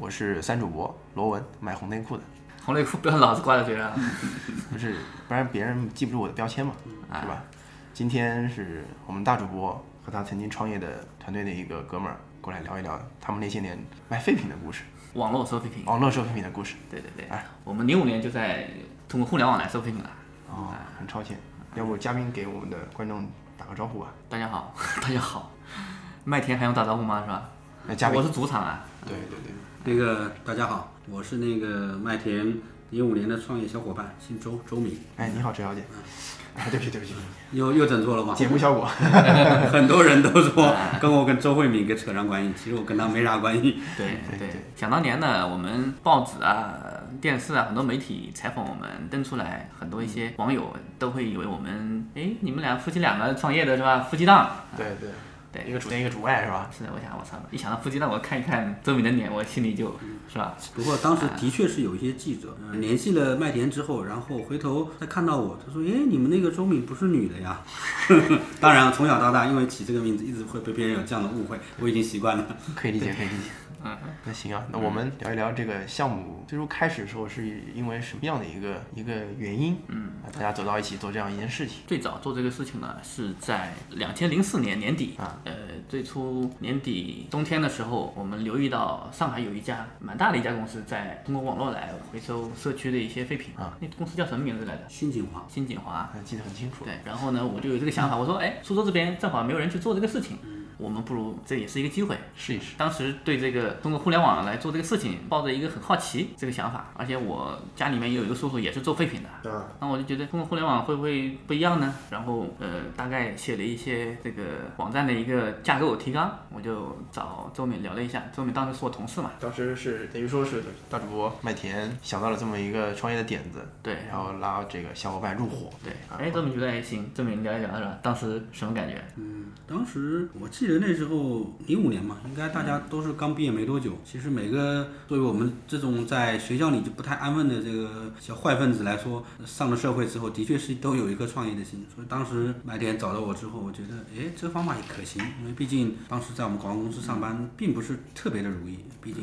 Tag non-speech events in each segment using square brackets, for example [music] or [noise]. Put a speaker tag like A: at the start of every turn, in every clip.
A: 我是三主播罗文，买红内裤的。
B: 红内裤不要老是挂在嘴上。
A: 不是，不然别人记不住我的标签嘛，是吧？今天是我们大主播和他曾经创业的团队的一个哥们儿过来聊一聊他们那些年卖废品的故事，
B: 网络收废品。
A: 网络收废品的故事。
B: 对对对，
A: 哎，
B: 我们零五年就在通过互联网来收废品了。
A: 哦，很超前。要不嘉宾给我们的观众打个招呼吧？
B: 大家好，[laughs] 大家好。麦田还用打招呼吗？是吧？
A: 那嘉宾
B: 我是主场啊。
A: 对对对。
C: 那个大家好，我是那个麦田零五年的创业小伙伴，姓周，周敏。
A: 哎，你好，周小姐。哎，对不起对不起，
C: 又又整错了吗？
A: 节目效果。[laughs]
C: 很多人都说跟我跟周慧敏给扯上关系，其实我跟她没啥关系。
B: 对对对，想当年呢，我们报纸啊、电视啊，很多媒体采访我们登出来，很多一些网友都会以为我们，哎，你们俩夫妻两个创业的是吧？夫妻档。
A: 对对。
B: 对，
A: 一个主内一个主外是吧？
B: 是的，我想我操，一想到夫妻那，我看一看周敏的脸，我心里就，是吧？
C: 不过当时的确是有一些记者、呃、联系了麦田之后，然后回头再看到我，他说：“哎，你们那个周敏不是女的呀？” [laughs] 当然，从小到大，因为起这个名字，一直会被别人有这样的误会，我已经习惯了。
A: 可以理解，可以理解。嗯，那行啊，那我们聊一聊这个项目最初开始的时候是因为什么样的一个一个原因？嗯，大家走到一起做这样一件事情。
B: 最早做这个事情呢，是在两千零四年年底
A: 啊，
B: 呃，最初年底冬天的时候，我们留意到上海有一家蛮大的一家公司在通过网络来回收社区的一些废品
A: 啊，
B: 那公司叫什么名字来着？
C: 新锦华。
B: 新锦华，
A: 记得很清楚。
B: 对，然后呢，我就有这个想法，我说，哎，苏州这边正好没有人去做这个事情。我们不如这也是一个机会，
A: 试一试。
B: 当时对这个通过互联网来做这个事情，抱着一个很好奇这个想法，而且我家里面也有一个叔叔也是做废品的，
A: 对吧？
B: 那我就觉得通过互联网会不会不一样呢？然后呃，大概写了一些这个网站的一个架构提纲，我就找周敏聊了一下，周敏当时是我同事嘛，
A: 当时是等于说是大主播麦田想到了这么一个创业的点子，
B: 对，
A: 然后拉这个小伙伴入伙，
B: 对，哎，周敏觉得还行，周敏聊一聊是吧？当时什么感觉？
C: 嗯，当时我记其实那时候。零五年嘛，应该大家都是刚毕业没多久。其实每个作为我们这种在学校里就不太安分的这个小坏分子来说，上了社会之后，的确是都有一个创业的心。所以当时麦田找到我之后，我觉得，哎，这方法也可行。因为毕竟当时在我们广告公司上班，并不是特别的如意。毕竟，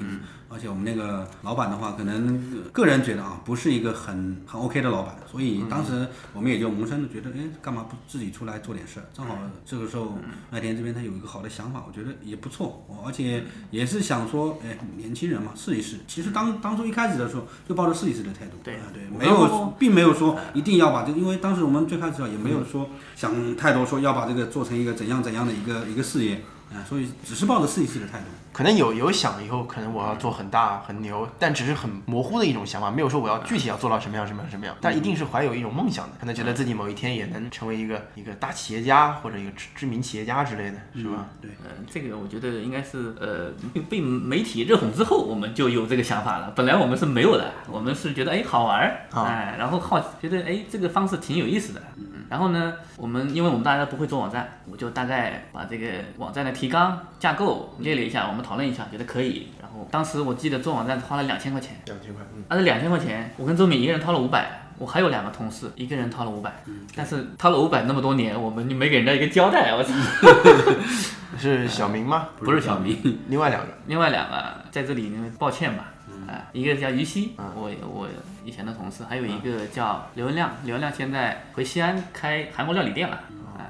C: 而且我们那个老板的话，可能个人觉得啊，不是一个很很 OK 的老板。所以当时我们也就萌生的觉得，哎，干嘛不自己出来做点事儿？正好这个时候麦田这边他有一个好的想法，我觉得。也不错，而且也是想说，哎，年轻人嘛，试一试。其实当当初一开始的时候，就抱着试一试的态度。
B: 对
C: 对，没有，并没有说一定要把这个，因为当时我们最开始也没有说想太多，说要把这个做成一个怎样怎样的一个一个事业，啊，所以只是抱着试一试的态度。
A: 可能有有想以后可能我要做很大很牛，但只是很模糊的一种想法，没有说我要具体要做到什么样什么样什么样，但一定是怀有一种梦想的，可能觉得自己某一天也能成为一个一个大企业家或者一个知知名企业家之类的，是吧？
C: 对，
B: 呃，这个我觉得应该是呃被媒体热捧之后，我们就有这个想法了。本来我们是没有的，我们是觉得哎好玩儿，哎，然后好觉得哎这个方式挺有意思的。然后呢，我们因为我们大家都不会做网站，我就大概把这个网站的提纲架构列了一下，我们讨论一下，觉得可以。然后当时我记得做网站花了两千块钱，
A: 两千块，嗯，
B: 而这两千块钱，我跟周敏一个人掏了五百，我还有两个同事，一个人掏了五百，嗯但是掏了五百那么多年，我们就没给人家一个交代，我操！[laughs]
A: 是小明吗？
B: 不是小明，
A: 另外两个，
B: 另外两个在这里呢，抱歉吧，啊，一个叫于西，我我以前的同事，还有一个叫刘文亮，刘文亮现在回西安开韩国料理店了，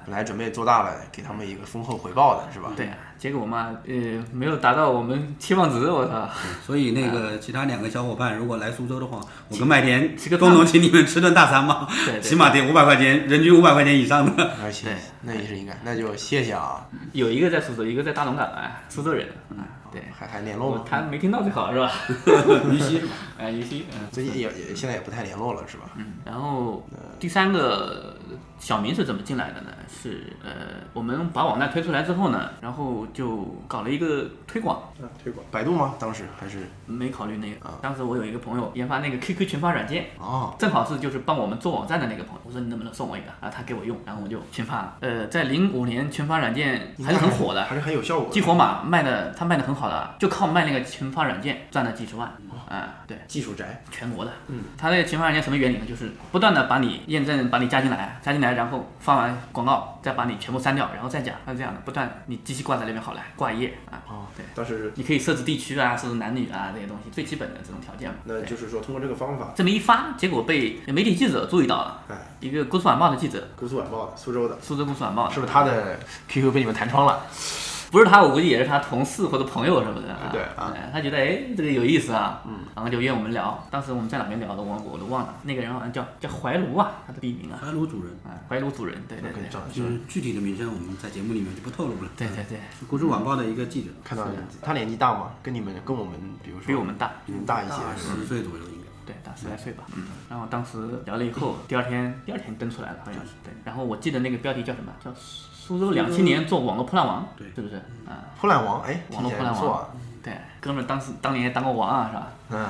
A: 本来准备做大了，给他们一个丰厚回报的是吧？
B: 对啊，结果嘛，呃，没有达到我们期望值，我操！
C: 所以那个其他两个小伙伴如果来苏州的话，我跟麦田
B: 吃个
C: 共同请你们吃顿大餐嘛，
B: 对对
C: 起码得五百块钱，人均五百块钱以上的。
A: 而且那也是应该，那就谢谢啊，
B: 有一个在苏州，一个在大龙岗，哎，苏州人，嗯，对，
A: 还还联络吗？
B: 他没听到最好是吧？
C: 于西是吧？[laughs]
B: 哎，于西，嗯
A: 最近也也现在也不太联络了是吧？
B: 嗯。然后第三个小明是怎么进来的呢？是呃，我们把网站推出来之后呢，然后就搞了一个推广，
A: 啊，推广百度吗？当时还是
B: 没考虑那个。当时我有一个朋友研发那个 QQ 群发软件，
A: 哦，
B: 正好是就是帮我们做网站的那个朋友，我说你能不能送我一个？啊他给我用，然后我就群发了。呃，在零五年群发软件还是很火的，
A: 还是很有效果的。
B: 激活码卖的，他卖的很好的，就靠卖那个群发软件赚了几十万。啊、对，
A: 技术宅，
B: 全国的。
A: 嗯，
B: 他那个群发软件什么原理呢？就是不断的把你验证，把你加进来，加进来，然后发完广告，再把你全部删掉，然后再加，它是这样的，不断你机器挂在那边好了，挂一页啊。
A: 哦，
B: 对，
A: 当时
B: 你可以设置地区啊，设置男女啊这些东西，最基本的这种条件嘛。
A: 那就是说通过这个方法，
B: 这么一发，结果被媒体记者注意到了，
A: 哎，
B: 一个《姑苏晚报》的记者，
A: 姑苏晚报的苏州的，
B: 苏州《姑苏晚报》
A: 是不是他的 QQ 被你们弹窗了？
B: 不是他，我估计也是他同事或者朋友什么的。
A: 对啊
B: 哎他觉得哎这个有意思啊，嗯，然后就约我们聊。当时我们在哪边聊的，我我都忘了。那个人好像叫叫怀卢啊，他的笔名啊，
C: 怀卢主人，
B: 啊，怀卢主人，对对对，
C: 就是具体的名称我们在节目里面就不透露了。
B: 对对对，
C: 是国足晚报的一个记者，
A: 看到他年纪大吗？跟你们跟我们，比如说
B: 比我们大，
A: 比你们大一些？
C: 十岁左右应该。
B: 对，大十来岁吧。嗯，然后当时聊了以后，第二天第二天登出来了，好像是对。然后我记得那个标题叫什么？叫苏州两千年做网络破烂王，
C: 对
B: 是不是？啊，
A: 破烂王，哎，
B: 网络破烂王。。对，哥们儿当时当年也当过王啊，是吧？
A: 嗯，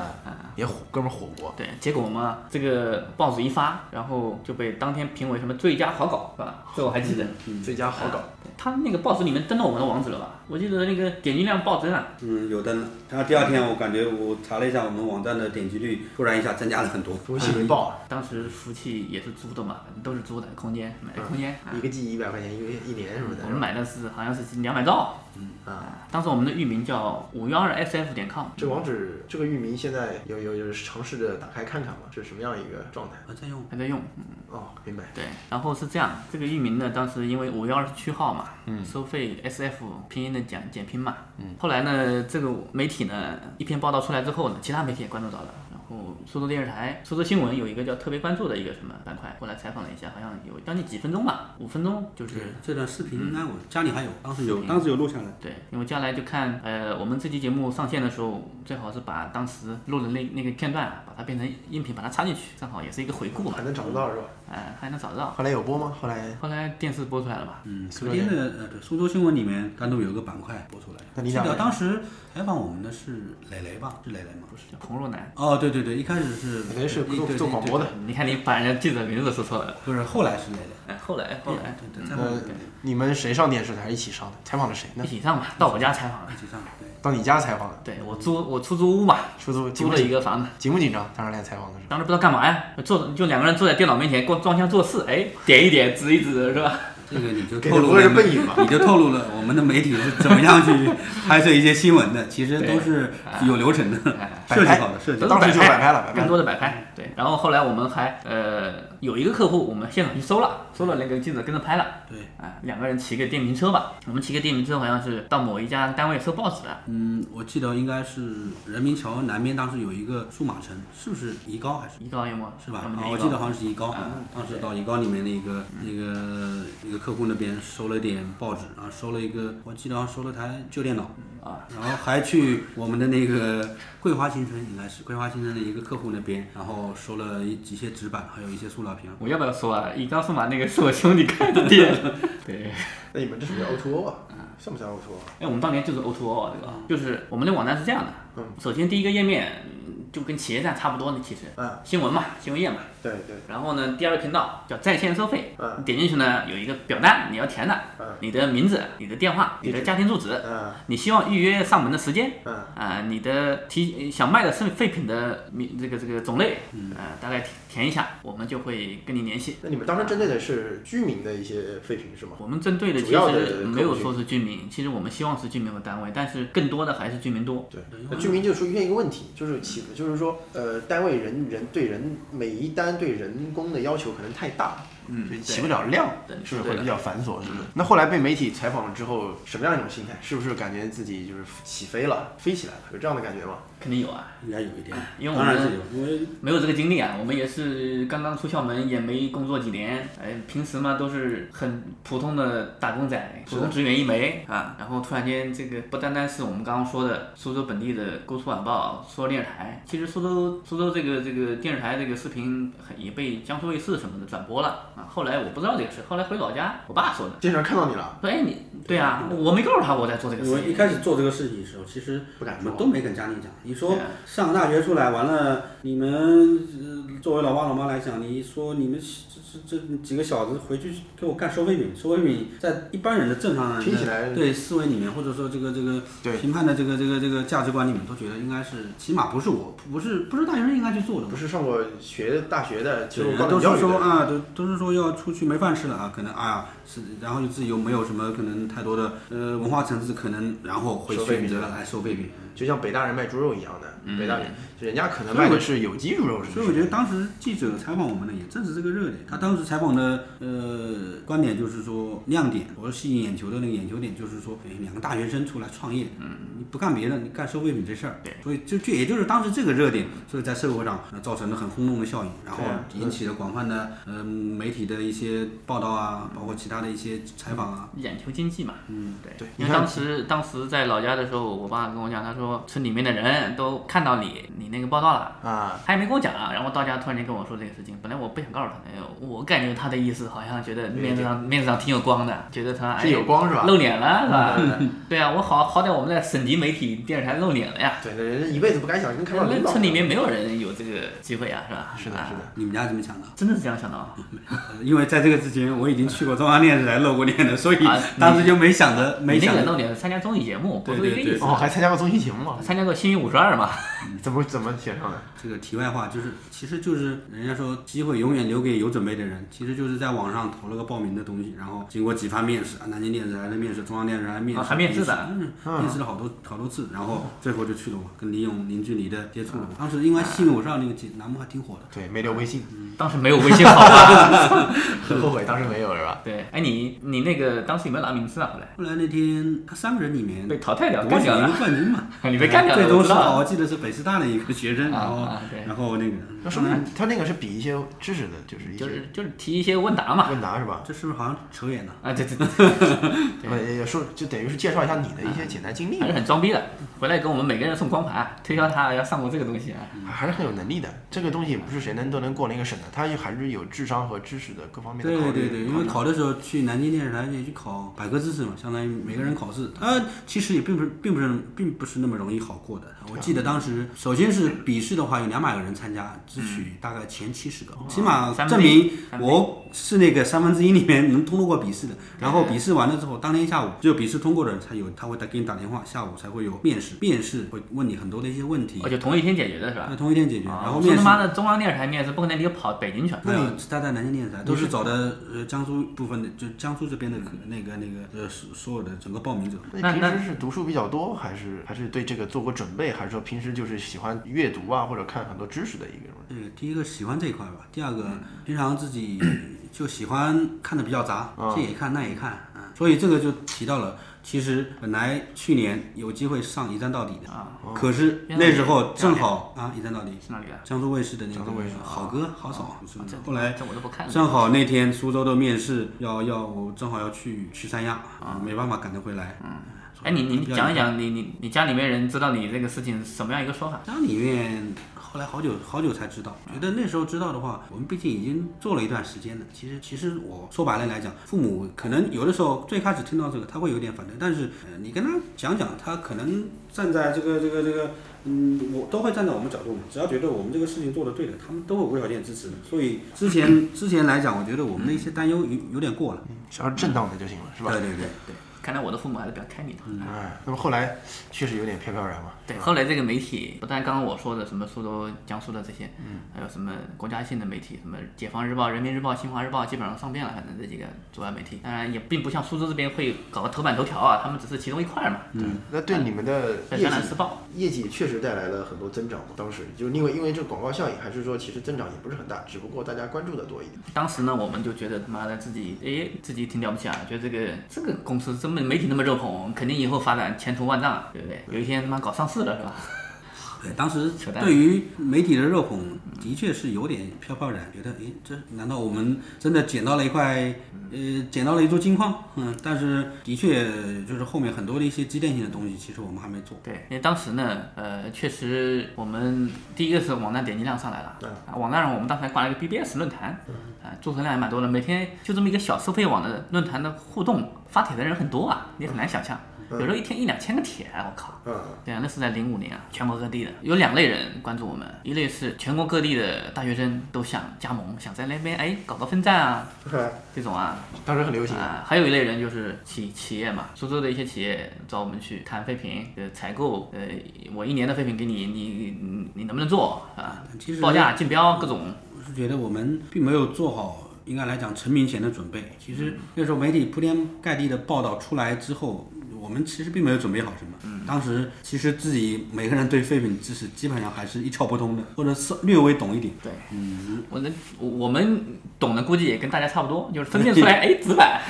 A: 也火，哥们儿火过。
B: 对，结果嘛，这个报纸一发，然后就被当天评为什么最佳好稿，是吧？这我还记得。
A: 嗯最佳好稿，
B: 他那个报纸里面登了我们的网址了吧？我记得那个点击量暴增啊。
C: 嗯，有登了。然后第二天我感觉我查了一下我们网站的点击率，突然一下增加了很多。
A: 如期为报啊，
B: 当时服务器也是租的嘛，都是租的空间，买的空间。啊
A: 一个 G 一百块钱一个一年什么的。
B: 我们买的是好像是两百兆。
A: 嗯啊，
B: 当时我们的域名叫五幺二 sf 点 com。
A: 这个网址这个域名现在有有有尝试着打开看看吗？这是什么样一个状态？
C: 还在用。
B: 还在用，嗯，
A: 哦，明白。
B: 对，然后是这样，这个域名呢，当时因为五月二十七号嘛，嗯，收费 SF 拼音的简简拼嘛，嗯，后来呢，这个媒体呢一篇报道出来之后呢，其他媒体也关注到了，然后苏州电视台、苏州新闻有一个叫特别关注的一个什么板块，过来采访了一下，好像有将近几分钟吧，五分钟，就是
C: 这段视频应该我家里还有，当时有，当时有录下来。
B: 对，因为将来就看，呃，我们这期节目上线的时候，最好是把当时录的那那个片段啊，把它变成音频，把它插进去，正好也是一个回顾嘛
A: 还，能找得到是吧？
B: 哎、还能找得到。
A: 后来有播吗？后来
B: 后来电视播出来了吧？
C: 嗯，
A: 苏州电
C: 昨天的呃对苏州新闻里面单独有个板块播出来。记得
A: 那你俩
C: 当时采访我们的是磊磊吧？是磊磊吗？不是。
B: 叫孔若楠。
C: 哦，对对对，一开始是
A: 磊磊是做做广播的
B: 你看你把人家记者名字都说错了。
C: 不是，后来是磊磊。
B: 哎，后来后来
C: 对对，采访
A: 呃，你们谁上电视台？一起上的？采访的谁呢
B: 一？起上吧，到我家采访的。
C: 一起上，对。
A: 到你家采访的？
B: 对我租我出租屋嘛，
A: 出租
B: 租了一个房子。
A: 紧不紧张？当时来采访的时候。
B: 当时不知道干嘛呀，坐就两个人坐在电脑面前，光装腔作势，哎，点一点，指一指，是吧？
C: 这个你就透露了
A: 是背影吧
C: 你就透露了我们的媒体是怎么样去拍摄一些新闻的，其实都是有流程的，设计好的设计。
A: 当时就摆拍了摆
B: 更多的摆拍。对，然后后来我们还呃有一个客户，我们现场去搜了，搜了那个镜子跟着拍了。
C: 对，
B: 啊，两个人骑个电瓶车吧，我们骑个电瓶车好像是到某一家单位收报纸的。
C: 嗯，我记得应该是人民桥南边当时有一个数码城，是不是宜高还是？
B: 宜高有吗？
C: 是吧？啊，我记得好像是宜高，
B: 嗯
C: 当时到宜高里面的一个那个一个客户那边收了点报纸，然后收了一个，我记得好像收了台旧电脑，
B: 啊，
C: 然后还去我们的那个桂花新村，应该是桂花新村的一个客户那边，然后收了一几些纸板，还有一些塑料瓶。
B: 我要不要说啊？你刚说嘛那个是我兄弟开的店。[laughs] 对，[laughs]
A: 那你们这属于 O to O 啊？像不像 O to O？
B: 哎，我们当年就是 O to O 啊，对吧就是我们的网站是这样的。
A: 嗯
B: 首先第一个页面嗯就跟企业站差不多的，其实
A: 嗯
B: 新闻嘛，新闻页嘛。
A: 对对，
B: 然后呢，第二个频道叫在线收费，
A: 嗯
B: 你点进去呢有一个表单你要填的，
A: 嗯
B: 你的名字、你的电话、你的家庭住址，
A: 嗯
B: 你希望预约上门的时间，
A: 嗯
B: 啊、你的提想卖的是废品的名这个这个种类，嗯、大概填填一下，我们就会跟你联系。
A: 那你们当时针对的是居民的一些废品是吗？
B: 我们针对的其实没有说是居民，其实我们希望是居民和单位，但是更多的还是居民多。
A: 对，那居民就出现一个问题，就是起，就是说，呃，单位人人对人每一单对人工的要求可能太大，
B: 嗯
A: 就起不了量，是不是会比较繁琐？是不是？那后来被媒体采访了之后，什么样一种心态？是不是感觉自己就是起飞了，飞起来了？有这样的感觉吗？
B: 肯定有啊，
C: 应该有一点，
B: 因为我们没有这个经历啊，我们也是刚刚出校门，也没工作几年，哎，平时嘛都是很普通的打工仔，普通职员一枚啊，然后突然间这个不单单是我们刚刚说的苏州本地的《勾出晚报》、苏州电视台，其实苏州苏州这个这个电视台这个视频很也被江苏卫视什么的转播了啊。后来我不知道这个事，后来回老家，我爸说的，
A: 经常看到你了，
B: 说哎你对啊，我没告诉他我在做这个事情，
C: 我一开始做这个事情的时候，其实
A: 不敢说。
C: 我们都没跟家里讲。你说上大学出来完了，你们、呃作为老爸老妈来讲，你说你们这这这几个小子回去给我干收废品，收废品在一般人的正常人的
A: 听起来
C: 对思维里面，或者说这个这个评判的这个这个这个价值观里面，都觉得应该是起码不是我不是不是大学生应该去做的，
A: 不是上过学大学的，就
C: 对，
A: 高
C: 都是。说啊，都都是说要出去没饭吃了啊，可能啊呀是，然后就自己又没有什么可能太多的呃文化层次，可能然后会选择来收废品。
A: 就像北大人卖猪肉一样的，
B: 嗯
A: 北大人就人家可能卖的是有机猪肉？
C: 所以我觉得当时记者采访我们呢，也正是这个热点。他当时采访的呃观点就是说亮点，我说吸引眼球的那个眼球点就是说，哎，两个大学生出来创业，嗯，你不干别的，你干收废品这事儿，
B: 对，
C: 所以就就也就是当时这个热点，所以在社会上、呃、造成了很轰动的效应，然后引起了广泛的嗯、媒体的一些报道啊，包括其他的一些采访啊。
B: 眼球经济嘛，
C: 嗯，
B: 对
A: 对
B: 因为当时当时在老家的时候，我爸跟我讲，他说村里面的人都看到你你那个报道了。
A: 啊，
B: 他也没跟我讲啊，然后到家突然间跟我说这个事情，本来我不想告诉他的，哎呦我感觉他的意思好像觉得面子上面子上挺有光的，觉得他哎
A: 是有光是吧
B: 露脸了是吧？[laughs] 对啊，我好好歹我们在省级媒体电视台露脸了呀，
A: 对，对人一辈子不敢想，能看到领导。
B: 村里面没有人有这个机会啊，是吧？
A: 是的，
B: 啊
A: 是的。
C: 你们家怎么想的？
B: 真的是这样想的啊？
C: 呃 [laughs] 因为在这个之前，我已经去过中央电视台露过脸的，所以
B: 啊 [laughs]
C: 当时就没想着，没想着
B: 露脸是参加综艺节目，不是
C: 对对对
B: 一个意思。
A: 哦，还参加过综艺节目吗？
B: 参加过《幸运五十二》嘛？[laughs]
A: 怎么怎么写上的？
C: 这个题外话就是，其实就是人家说机会永远留给有准备的人，其实就是在网上投了个报名的东西，然后经过几番面试，啊，南京电视台的面试，中央电视台面试，
B: 啊还面试的
C: 嗯，面试了好多好多次，然后最后就去了嘛，跟李勇零距离的接触了嘛。当时因为《幸运五十二》那个节栏目还挺火的，
A: 对，没留微信，
B: 当时没有微信好吧？[laughs]
A: 很后悔当时没有是吧？
B: 对，哎，你你那个当时有没有拿名次啊？后来
C: 后来那天他三个人里面
B: 被淘汰掉，干掉了。
C: 冠军嘛，[laughs]
B: 你被干掉了，
C: 最终是
B: 我
C: 记得是北师大的一个学生，
B: 啊
C: 然后然后那个
A: 那说明他那个是比一些知识的，就是一些
B: 就是就是提一些问答嘛。
A: 问答是吧？
C: 这是不是好像扯远了？
B: 啊，对对对，
A: 呃，[laughs] 也说就等于是介绍一下你的一些简单经历
B: 还，是很装逼的。回来给我们每个人送光盘，推销他要上过这个东西啊。
A: 还是很有能力的。这个东西不是谁能都能过那个审的，他还是有智商和知识的各方面的考虑。
C: 对对对，因为考的时候去南京电视台也去考百科知识嘛，相当于每个人考试，他其实也并不是并不是并不是那么容易好过的。我记得当时首先是笔试的话有两百个人参加，只取大概前七十个，起码证明我是那个三分之一里面能通过笔试的。[laughs] 然后笔试完了之后，当天下午只有笔试通过的人才有，他会打给你打电话，下午才会有面试，面试会问你很多的一些问题
B: 哦，，就同一天解决的是吧
C: 那？同一天解决，然后面试。
B: 他妈的中央电视台面试，不可能你跑北京去。
C: 没有，他在南京电视台都是找的呃江苏部分的，就江苏这边的可那个那个呃所所有的整个报名者。
A: 那你平时是读书比较多，还是还是对这个做过准备，还是说平时就是喜欢阅读啊，或者看很多知识的一个人？
C: 嗯第一个喜欢这一块吧，第二个平常自己就喜欢看的比较杂，这也看那也看啊，所以这个就提到了。其实本来去年有机会上一站到底的，可是那时候正好啊一站到底
B: 是哪里啊？
C: 江苏卫视的那个
A: 江苏卫视
C: 好歌好
B: 嫂，
C: 后来
B: 这我都不看。
C: 正好那天苏州的面试要要我正好要去去三亚啊，没办法赶得回来。嗯，
B: 哎，你你讲一讲，你你你家里面人知道你这个事情什么样一个说法？
C: 家里面后来好久好久才知道，觉得那时候知道的话，我们毕竟已经做了一段时间了。其实其实我说白了来讲，父母可能有的时候最开始听到这个他会有点反对，但是呃你跟他讲讲，他可能站在这个这个这个。嗯，我都会站在我们角度嘛，只要觉得我们这个事情做的对的，他们都会无条件支持的。所以之前之前来讲，我觉得我们的一些担忧有有点过了。
A: 只要是正当的就行了，是吧？
C: 对对对对。
B: 看来我的父母还是比较开明的。
A: 哎，那么后来确实有点飘飘然嘛。
B: 对，后来这个媒体不但刚刚我说的什么苏州、江苏的这些，嗯，还有什么国家性的媒体，什么《解放日报》《人民日报》《新华日报》，基本上上遍了，反正这几个主要媒体。当然也并不像苏州这边会搞个头版头条啊，他们只是其中一块嘛。
A: 嗯，那对你们的
B: 在
A: 业绩
B: 江南时报，
A: 业绩确实带来了很多增长嘛。当时就因为因为这个广告效应，还是说其实增长也不是很大，只不过大家关注的多一点。
B: 当时呢，我们就觉得他妈的自己，哎，自己挺了不起啊，觉得这个这个公司这么媒体那么热捧，肯定以后发展前途万丈，对不对？有一天他妈搞上市了是吧？
C: 对，当时对于媒体的热捧，的确是有点飘飘然，觉得诶，这难道我们真的捡到了一块，呃，捡到了一座金矿？嗯，但是的确就是后面很多的一些积淀性的东西，其实我们还没做。
B: 对，因为当时呢，呃，确实我们第一个是网站点击量上来了，啊，网站上我们当时还挂了一个 BBS 论坛，啊，注册量也蛮多的，每天就这么一个小收费网的论坛的互动，发帖的人很多啊，你很难想象。有时候一天一两千个帖，我靠！
A: 嗯，
B: 对啊，那是在零五年啊，全国各地的有两类人关注我们，一类是全国各地的大学生都想加盟，想在那边哎搞个分站啊，[laughs] 这种啊，
A: 当时很流行。
B: 啊，还有一类人就是企企业嘛，苏州的一些企业找我们去谈废品，呃，采购，呃，我一年的废品给你，你你你能不能做啊？
C: 其实
B: 报价、竞标各种，
C: 我是觉得我们并没有做好，应该来讲成名前的准备。其实那时候媒体铺天盖地的报道出来之后，我们其实并没有准备好什么。当时其实自己每个人对废品知识基本上还是一窍不通的，或者是略微懂一点。
B: 对，嗯，我能我我们懂的估计也跟大家差不多，就是分辨出来，[laughs] 哎，纸板，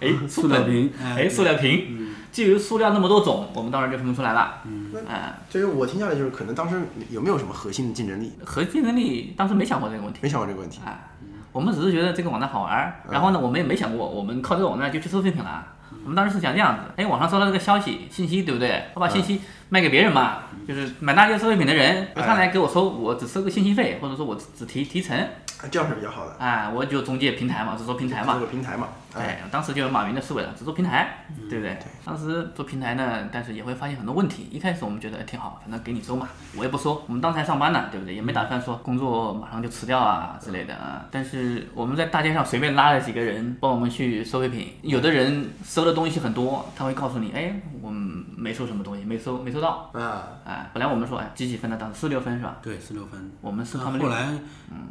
B: 哎，
C: 塑料瓶，
B: 哎，塑料瓶，基于塑料那么多种，我们当然就分不出来了。嗯，哎，
A: 就是我听下来就是，可能当时有没有什么核心的竞争力？
B: 核心竞争力当时没想过这个问题。
A: 没想过这个问题。
B: 哎，我们只是觉得这个网站好玩儿，然后呢，我们也没想过我们靠这个网站就去收废品了。我们当时是想这样子，哎，网上收到这个消息信息，对不对？我把信息卖给别人嘛，就是买大街收废品的人，他来给我收，我只收个信息费，或者说我只只提提成，
A: 这样是比较好的。
B: 哎，我就中介平台嘛，只做平台嘛，
A: 做个平台嘛。
B: 哎，当时就有马云的思维了，只做平台，对不对？当时做平台呢，但是也会发现很多问题。一开始我们觉得挺好，反正给你收嘛，我也不收，我们当时还上班呢，对不对？也没打算说工作马上就辞掉啊之类的啊。但是我们在大街上随便拉了几个人帮我们去收废品，有的人收的东西很多，他会告诉你，哎，我们没收什么东西，没收没收到。
A: 啊，
B: 哎，本来我们说，哎，几几分的，当时四六分是吧？
C: 对，四六分。
B: 我们是
C: 那
B: 他们六。
C: 后来，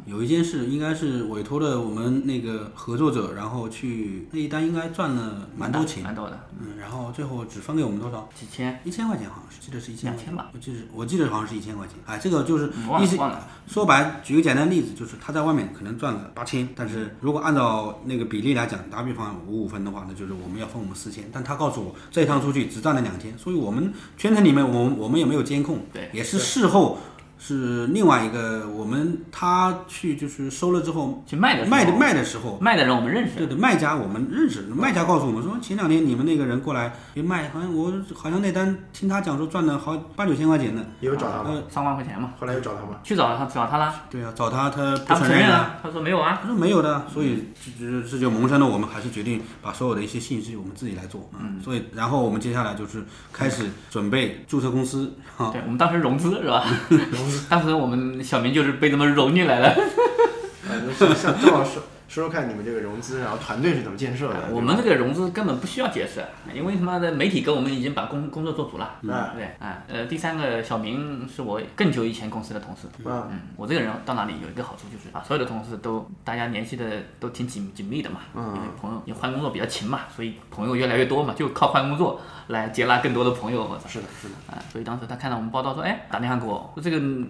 C: 有一件事应该是委托了我们那个合作者，然后去那一单应该赚了蛮多钱，
B: 蛮多的，
C: 嗯，然后最后只分给我们多少？
B: 几千，
C: 一千块钱好像是，记得是一千
B: 两千吧
C: 我记得我记得好像是一千块钱。哎，这个就是
B: 嗯忘了
C: 说白，举个简单的例子，就是他在外面可能赚了八千，但是如果按照那个比例来讲，打比方五五分的话，那就是我们要分我们四千，但他告诉我这一趟出去只赚了两千，所以我们圈层里面我们我们也没有监控，
B: 对
C: 也是事后。是另外一个，我们他去就是收了之后
B: 去卖的
C: 卖的卖的时候，
B: 卖的人我们认识。
C: 对对，卖家我们认识，卖家告诉我们说，前两天你们那个人过来也卖，好像我好像那单听他讲说赚了好八九千块钱呢。
A: 也有找他吗？
C: 呃，
B: 三万块钱嘛，
A: 后来又找他吗？
B: 去找他找他。了，
C: 对啊，找他他不
B: 他不
C: 承认啊，
B: 他说没有啊。
C: 他，说没有的，所以这这这就萌生了我们还是决定把所有的一些信息我们自己来做，嗯，所以然后我们接下来就是开始准备注册公司，哈，
B: 对我们当时融资是吧？[laughs] [laughs] [laughs] 当时我们小明就是被这么揉进来了。
A: 呃，[laughs] 那像正好说说说看你们这个融资，然后团队是怎么建设的？
B: 我们这个融资根本不需要解释，因为他妈的媒体跟我们已经把工工作做足了，
A: 嗯。
B: 对啊，呃，第三个小明是我更久以前公司的同事，
A: 嗯。
B: 嗯，我这个人到哪里有一个好处就是啊所有的同事都大家联系的都挺紧紧密的嘛，
A: 嗯。
B: 因为朋友你换工作比较勤嘛，所以朋友越来越多嘛，就靠换工作来接纳更多的朋友，我操
A: 是的，是的，
B: 啊，所以当时他看到我们报道说，哎，打电话给我，说这个嗯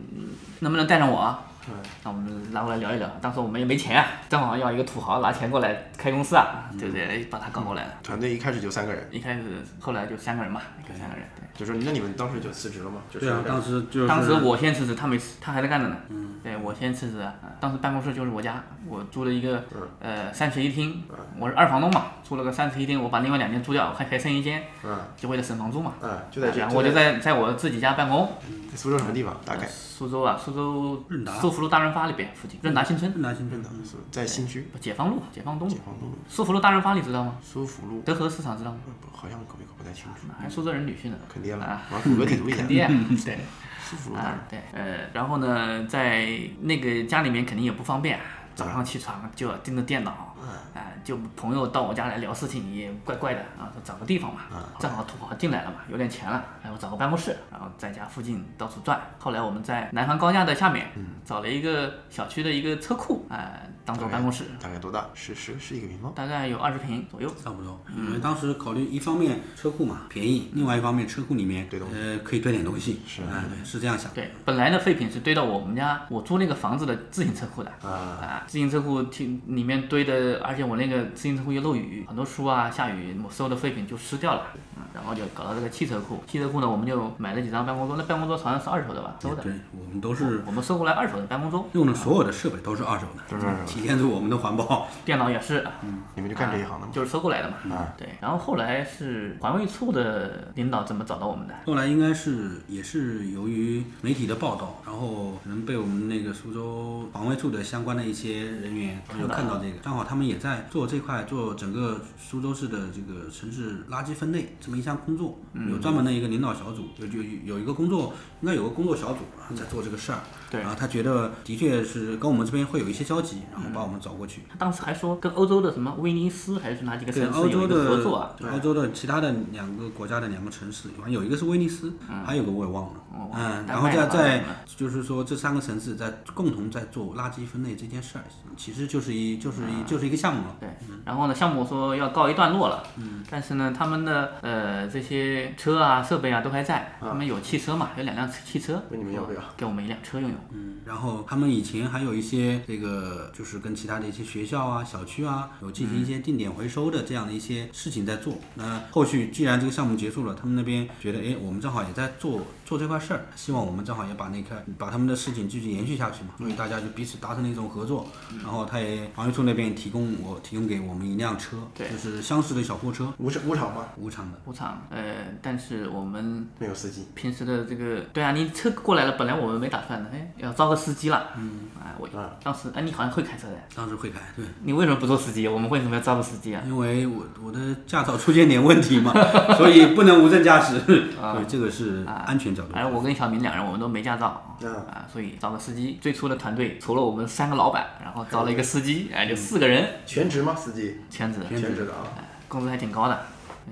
B: 能不能带上我啊？
A: 嗯
B: 那我们拉过来聊一聊。当时我们也没钱啊，正好要一个土豪拿钱过来开公司啊，对不对？哎，把他搞过来了。
A: 团队一开始就三个人，
B: 一开始，后来就三个人嘛，就三个人。对，
A: 就是那你们当时就辞职了吗？就是
C: 对啊，当时就
B: 当时我先辞职，他没辞，他还在干着呢。嗯，对我先辞职啊。当时办公室就是我家，我租了一个呃三室一厅，我是二房东嘛，租了个三室一厅，我把另外两间租掉，还还剩一间，
A: 嗯
B: 就为了省房租嘛。
A: 嗯，就在这，
B: 然后我就在在我自己家办公。
A: 在苏州什么地方？大概
B: 苏州啊，苏州
C: 润达
B: 苏福路大润发那边附近，润达新村，
C: 南新村的，
A: 在新区
B: 解放路，解放东路
A: 解。放东路
B: 苏福路大润发你知道吗？
A: 苏福路，
B: 德和市场知道吗？
A: 好像搞不搞不太清楚，
B: 还苏州人女婿呢。
A: 肯定了
B: 啊，
A: 往谷歌地图一下
B: 肯，定啊，[laughs] 对。
A: 苏福路
B: 对，呃，然后呢，在那个家里面肯定也不方便，早上起床就要盯着电脑，哎，就朋友到我家来聊事情也怪怪的啊，说找个地方嘛，正好土豪进来了嘛，有点钱了，然后找个办公室，然后在家附近到处转。后来我们在南方高架的下面找了一个小区的一个车库，哎，当做办公室，
A: 大概多大？十十十几个平方？
B: 大概有二十平左右。
C: 差不多，因为当时考虑一方面车库嘛便宜，另外一方面车库里面
A: 堆东西
C: 呃可以堆点东西，是啊，对，是这样想。
B: 对，本来的废品是堆到我们家我租那个房子的自行车库的啊，自行车库挺里面堆的，而且我那个自行车库又漏雨，很多书啊，下雨我所有的废品就湿掉了，嗯，然后就搞到这个汽车库，汽车库呢我们就买了几张办公桌，那办公桌好像是二手的吧，收的，
C: 对，我们都是
B: 我们收过来二手的办公桌，
C: 用的所有的设备都是二手的，
A: 都是二手的
C: 体现出我们的环保。
B: 电脑也是，嗯。
A: 你们就干这一行的吗？
B: 就是收过来的嘛，
A: 啊
B: 对，然后后来是环卫处的领导怎么找到我们的？
C: 后来应该是也是由于媒体的报道，然后可能被我们那个苏州环卫处的相关的一些人员就看到这个，正好他们也在做这块做整个苏州市的这个城市垃圾分类这么一项工作，有专门的一个领导小组，有有有一个工作，应该有个工作小组啊在做这个事儿。
B: 对
C: 然后他觉得的确是跟我们这边会有一些交集，然后把我们找过去。
B: 他当时还说跟欧洲的什么威尼斯还是哪几个城市有一个
C: 欧洲的
B: 合作啊？
C: 对欧洲的其他的两个国家的两个城市，好像有一个是威尼斯，还有个我也忘了。嗯，然后在在就是说这三个城市在共同在做垃圾分类这件事儿，其实就是一就是一就是一个项目了。
B: 对，然后呢，项目说要告一段落了，嗯，但是呢，他们的呃这些车啊、设备啊都还在，他们有汽车嘛，有两辆汽车，
A: 问你们要不要？
B: 给我们一辆车用用。
C: 嗯，然后他们以前还有一些这个，就是跟其他的一些学校啊、小区啊，有进行一些定点回收的这样的一些事情在做。那后续既然这个项目结束了，他们那边觉得，哎，我们正好也在做做这块事儿，希望我们正好也把那块把他们的事情继续延续下去嘛，所以大家就彼此达成了一种合作。然后他也环卫处那边提供我提供给我们一辆车，
B: 对
C: 就是相似的小货车，
A: 无偿无偿吗？
C: 无偿的。
B: 无偿，呃，但是我们
A: 没有司机。
B: 平时的这个，对啊，你车过来了，本来我们没打算的，哎，要招个司机了，嗯，哎，我当时，哎，你好像会开车的，
C: 当时会开，对，
B: 你为什么不做司机？我们为什么要招个司机啊？
C: 因为我我的驾照出现点问题嘛，[laughs] 所以不能无证驾驶，所以这个是安全角度。
B: 哎，我跟小明两人我们都没驾照，
A: 嗯
B: 啊，所以招个司机。最初的团队除了我们三个老板，然后招了一个司机，哎，就四个人，
A: 全职吗？司机？
B: 全职，
A: 全职的啊。
B: 哎工资还挺高的，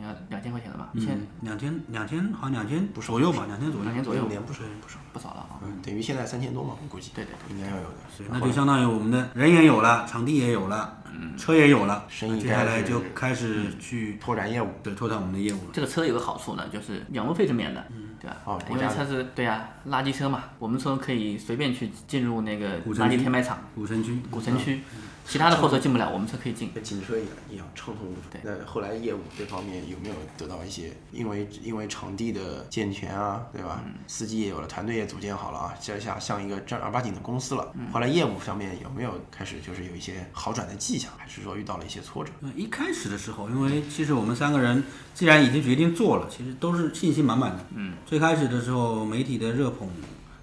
B: 要两千块钱的吧，一千。
C: 嗯，两千两千好像两千左右吧，两千左右。
B: 两。千左右。
A: 一，年不少不少，
B: 不少了啊。
A: 嗯，等于现在三千多嘛，我估计。
B: 对对
A: 对，应该要有的。
C: 那就相当于我们的人也有了，场地也有了，嗯。车也有了，
A: 生意
C: 接下来就开始去
A: 拓展业务。
C: 对拓展我们的业务了。
B: 这个车有个好处呢，就是养路费是免的，嗯。对吧？
A: 哦
B: 因为它是对呀、垃圾车嘛，我们车可以随便去进入那个垃圾填埋场、
C: 古城区，
B: 古城区，其他的货车进不了，我们车可以进。
A: 跟警车一样一样畅通无阻。那后来业务这方面有没有得到一些？因为因为场地的健全啊，对吧？司机也有了，团队也组建好了啊，这下像一个正儿八经的公司了。后来业务上面有没有开始就是有一些好转的迹象，还是说遇到了一些挫折？
C: 嗯，一开始的时候，因为其实我们三个人既然已经决定做了，其实都是信心满满的。嗯，最开始的时候，媒体的热捧，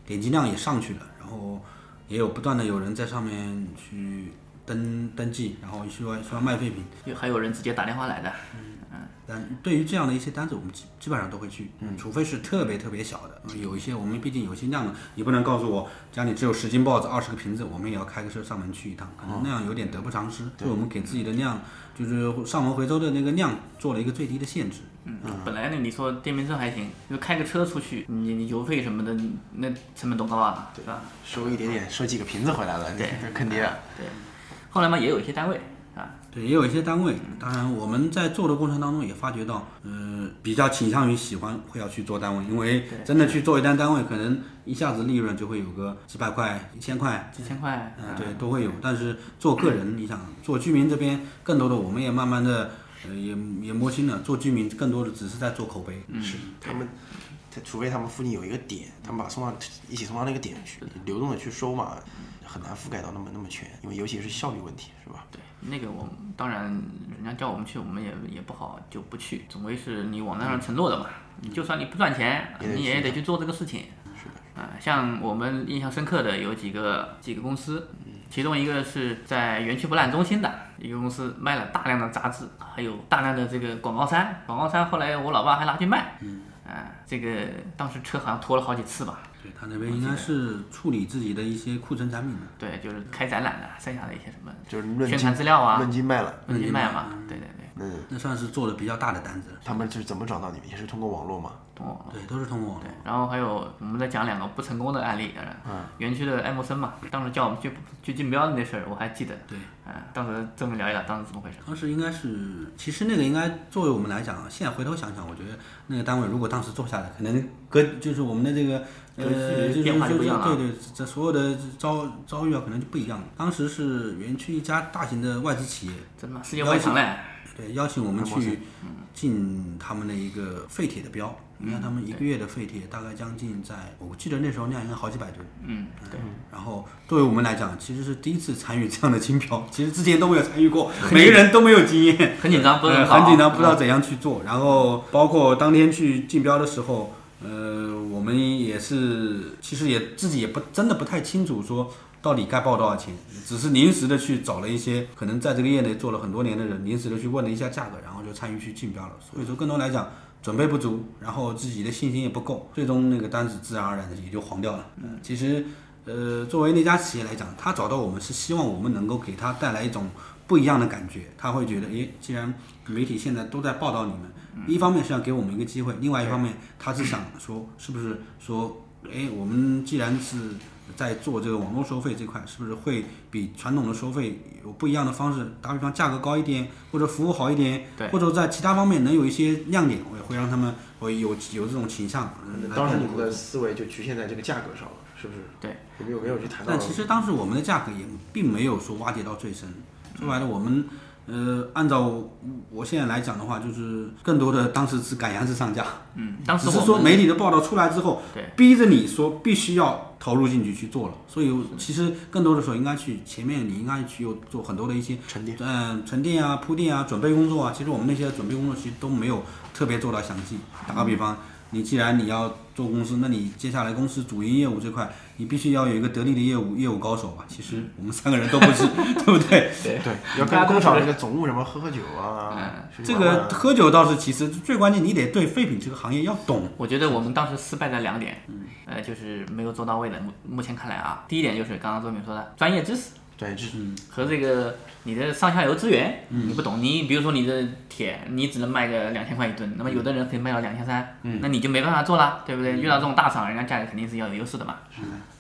C: 点击量也上去了，然后也有不断的有人在上面去登登记，然后需要需要卖废品。
B: 有还有人直接打电话来的，嗯嗯
C: 但对于这样的一些单子，我们基基本上都会去，嗯，除非是特别特别小的，嗯有一些我们毕竟有些量的，你不能告诉我家里只有十斤报纸、二十个瓶子，我们也要开个车上门去一趟，可能那样有点得不偿失。所以我们给自己的量，就是上门回收的那个量做了一个最低的限制。
B: 嗯，本来呢，你说电瓶车还行，就开个车出去，你你油费什么的，那成本多高啊，对吧？
A: 收一点点，收几个瓶子回来了，
B: 对
A: 这坑爹了。
B: 对，后来嘛，也有一些单位啊，
C: 对，也有一些单位，当然我们在做的过程当中也发觉到，呃，比较倾向于喜欢会要去做单位，因为真的去做一单单位，可能一下子利润就会有个几百块、一千块，
B: 几千块，
C: 嗯，对，都会有。但是做个人，你想做居民这边，更多的我们也慢慢的，呃，也也摸清了，做居民更多的只是在做口碑。
B: 嗯。
A: 是。他们，他除非他们附近有一个点，他们把送到一起送到那个点去，流动的去收嘛，很难覆盖到那么那么全，因为尤其是效率问题，是吧？
B: 对，那个我们当然人家叫我们去，我们也也不好就不去，总归是你往那上承诺的嘛。你就算你不赚钱，
A: 也
B: 你也得去做这个事情。
A: 是的，
B: 啊，像我们印象深刻的有几个几个公司，其中一个是在园区博览中心的一个公司，卖了大量的杂志，还有大量的这个广告衫。广告衫后来我老爸还拿去卖，嗯，啊，这个当时车好像拖了好几次吧。
C: 对他那边应该是处理自己的一些库存产品的。
B: 对，就是开展览的，剩下的一些什么
A: 就是论
B: 宣传资料啊，
A: 论斤卖了。
B: 论斤卖嘛，对对对，
A: 嗯，
C: 那算是做的比较大的单子了。
A: 他们是怎么找到你们？也是通过网络吗？
B: 懂我。
C: 对，都是通过网络。
B: 然后还有我们再讲两个不成功的案例，嗯，园区的艾默森嘛，当时叫我们去去竞标的那事儿我还记得，
C: 对，
B: 嗯，当时这么聊一聊，当时怎么回事？
C: 当时应该是，其实那个应该作为我们来讲，现在回头想想，我觉得那个单位如果当时做下来，可能隔就是我们的这个呃，就是
B: 变化就
C: 就是
B: 不一样
C: 对对，这所有的遭遭遇啊，可能就不一样了。当时是园区一家大型的外资企业，
B: 真的吗？世界外强嘞，
C: 对，邀请我们去进他们的一个废铁的标。你看他们一个月的废铁大概将近在，我记得那时候量应该好几百吨。
B: 嗯，对，
C: 然后对于我们来讲，其实是第一次参与这样的竞标，[laughs] 其实之前都没有参与过，每个人都没有经验，[laughs]
B: 很紧张，不
C: 很紧张，不知道怎样去做。然后包括当天去竞标的时候，呃，我们也是其实也自己也不真的不太清楚说到底该报多少钱，只是临时的去找了一些可能在这个业内做了很多年的人，临时的去问了一下价格，然后就参与去竞标了。所以说更多来讲。准备不足，然后自己的信心也不够，最终那个单子自然而然的也就黄掉了。嗯，其实，呃，作为那家企业来讲，他找到我们是希望我们能够给他带来一种不一样的感觉，他会觉得，诶，既然媒体现在都在报道你们，一方面是要给我们一个机会，另外一方面他是想说，是不是说，诶，我们既然是在做这个网络收费这块，是不是会比传统的收费有不一样的方式？打比方，价格高一点，或者服务好一点，
B: 对
C: 或者在其他方面能有一些亮点，我也会让他们会有有这种倾向。
A: 当时你们的思维就局限在这个价格上了，是不是？
B: 对，
A: 有没有没有去谈到？
C: 但其实当时我们的价格也并没有说挖掘到最深，说白了，我们呃按照我现在来讲的话，就是更多的当时是赶鸭子上架，
B: 嗯，当时
C: 只是说媒体的报道出来之后，
B: 对
C: 逼着你说必须要投入进去去做了，所以其实更多的时候应该去前面你应该去有做很多的一些
A: 沉淀
C: 嗯、沉淀啊、铺垫啊、准备工作啊。其实我们那些准备工作其实都没有特别做到详细。打个比方，你既然你要做公司，那你接下来公司主营业务这块，你必须要有一个得力的业务业务高手吧？其实我们三个人都不是，[laughs] 对不对？
B: 对
A: 对，要跟工厂那个总务什么喝喝酒啊，
C: 这个喝酒倒是其次，最关键你得对废品这个行业要懂。
B: 我觉得我们当时失败在两点，呃，就是没有做到位的。目目前看来啊，第一点就是刚刚周敏说的专业知识
A: 对，就是
B: 和这个你的上下游资源，你不懂。你比如说你的铁，你只能卖个两千块一吨，那么有的人可以卖到两千三，那你就没办法做了，对不对？遇到这种大厂，人家价格肯定是要有优势的嘛，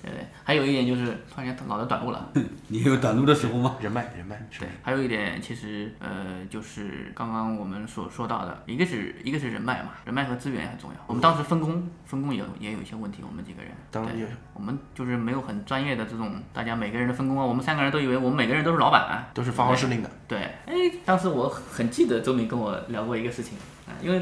B: 对不对？还有一点就是突然间脑袋短路了，
C: 你有短路的时候吗？
A: 人脉人脉
B: 对，还有一点，其实呃，就是刚刚我们所说到的，一个是一个是人脉嘛，人脉和资源也很重要。我们当时分工分工也也有一些问题，我们几个人，对
A: 当然有
B: 我们就是没有很专业的这种大家每个人的分工啊。我们三个人都以为我们每个人都是老板，
A: 都是发号施令的。
B: 对，哎，当时我很记得周敏跟我聊过一个事情啊，因为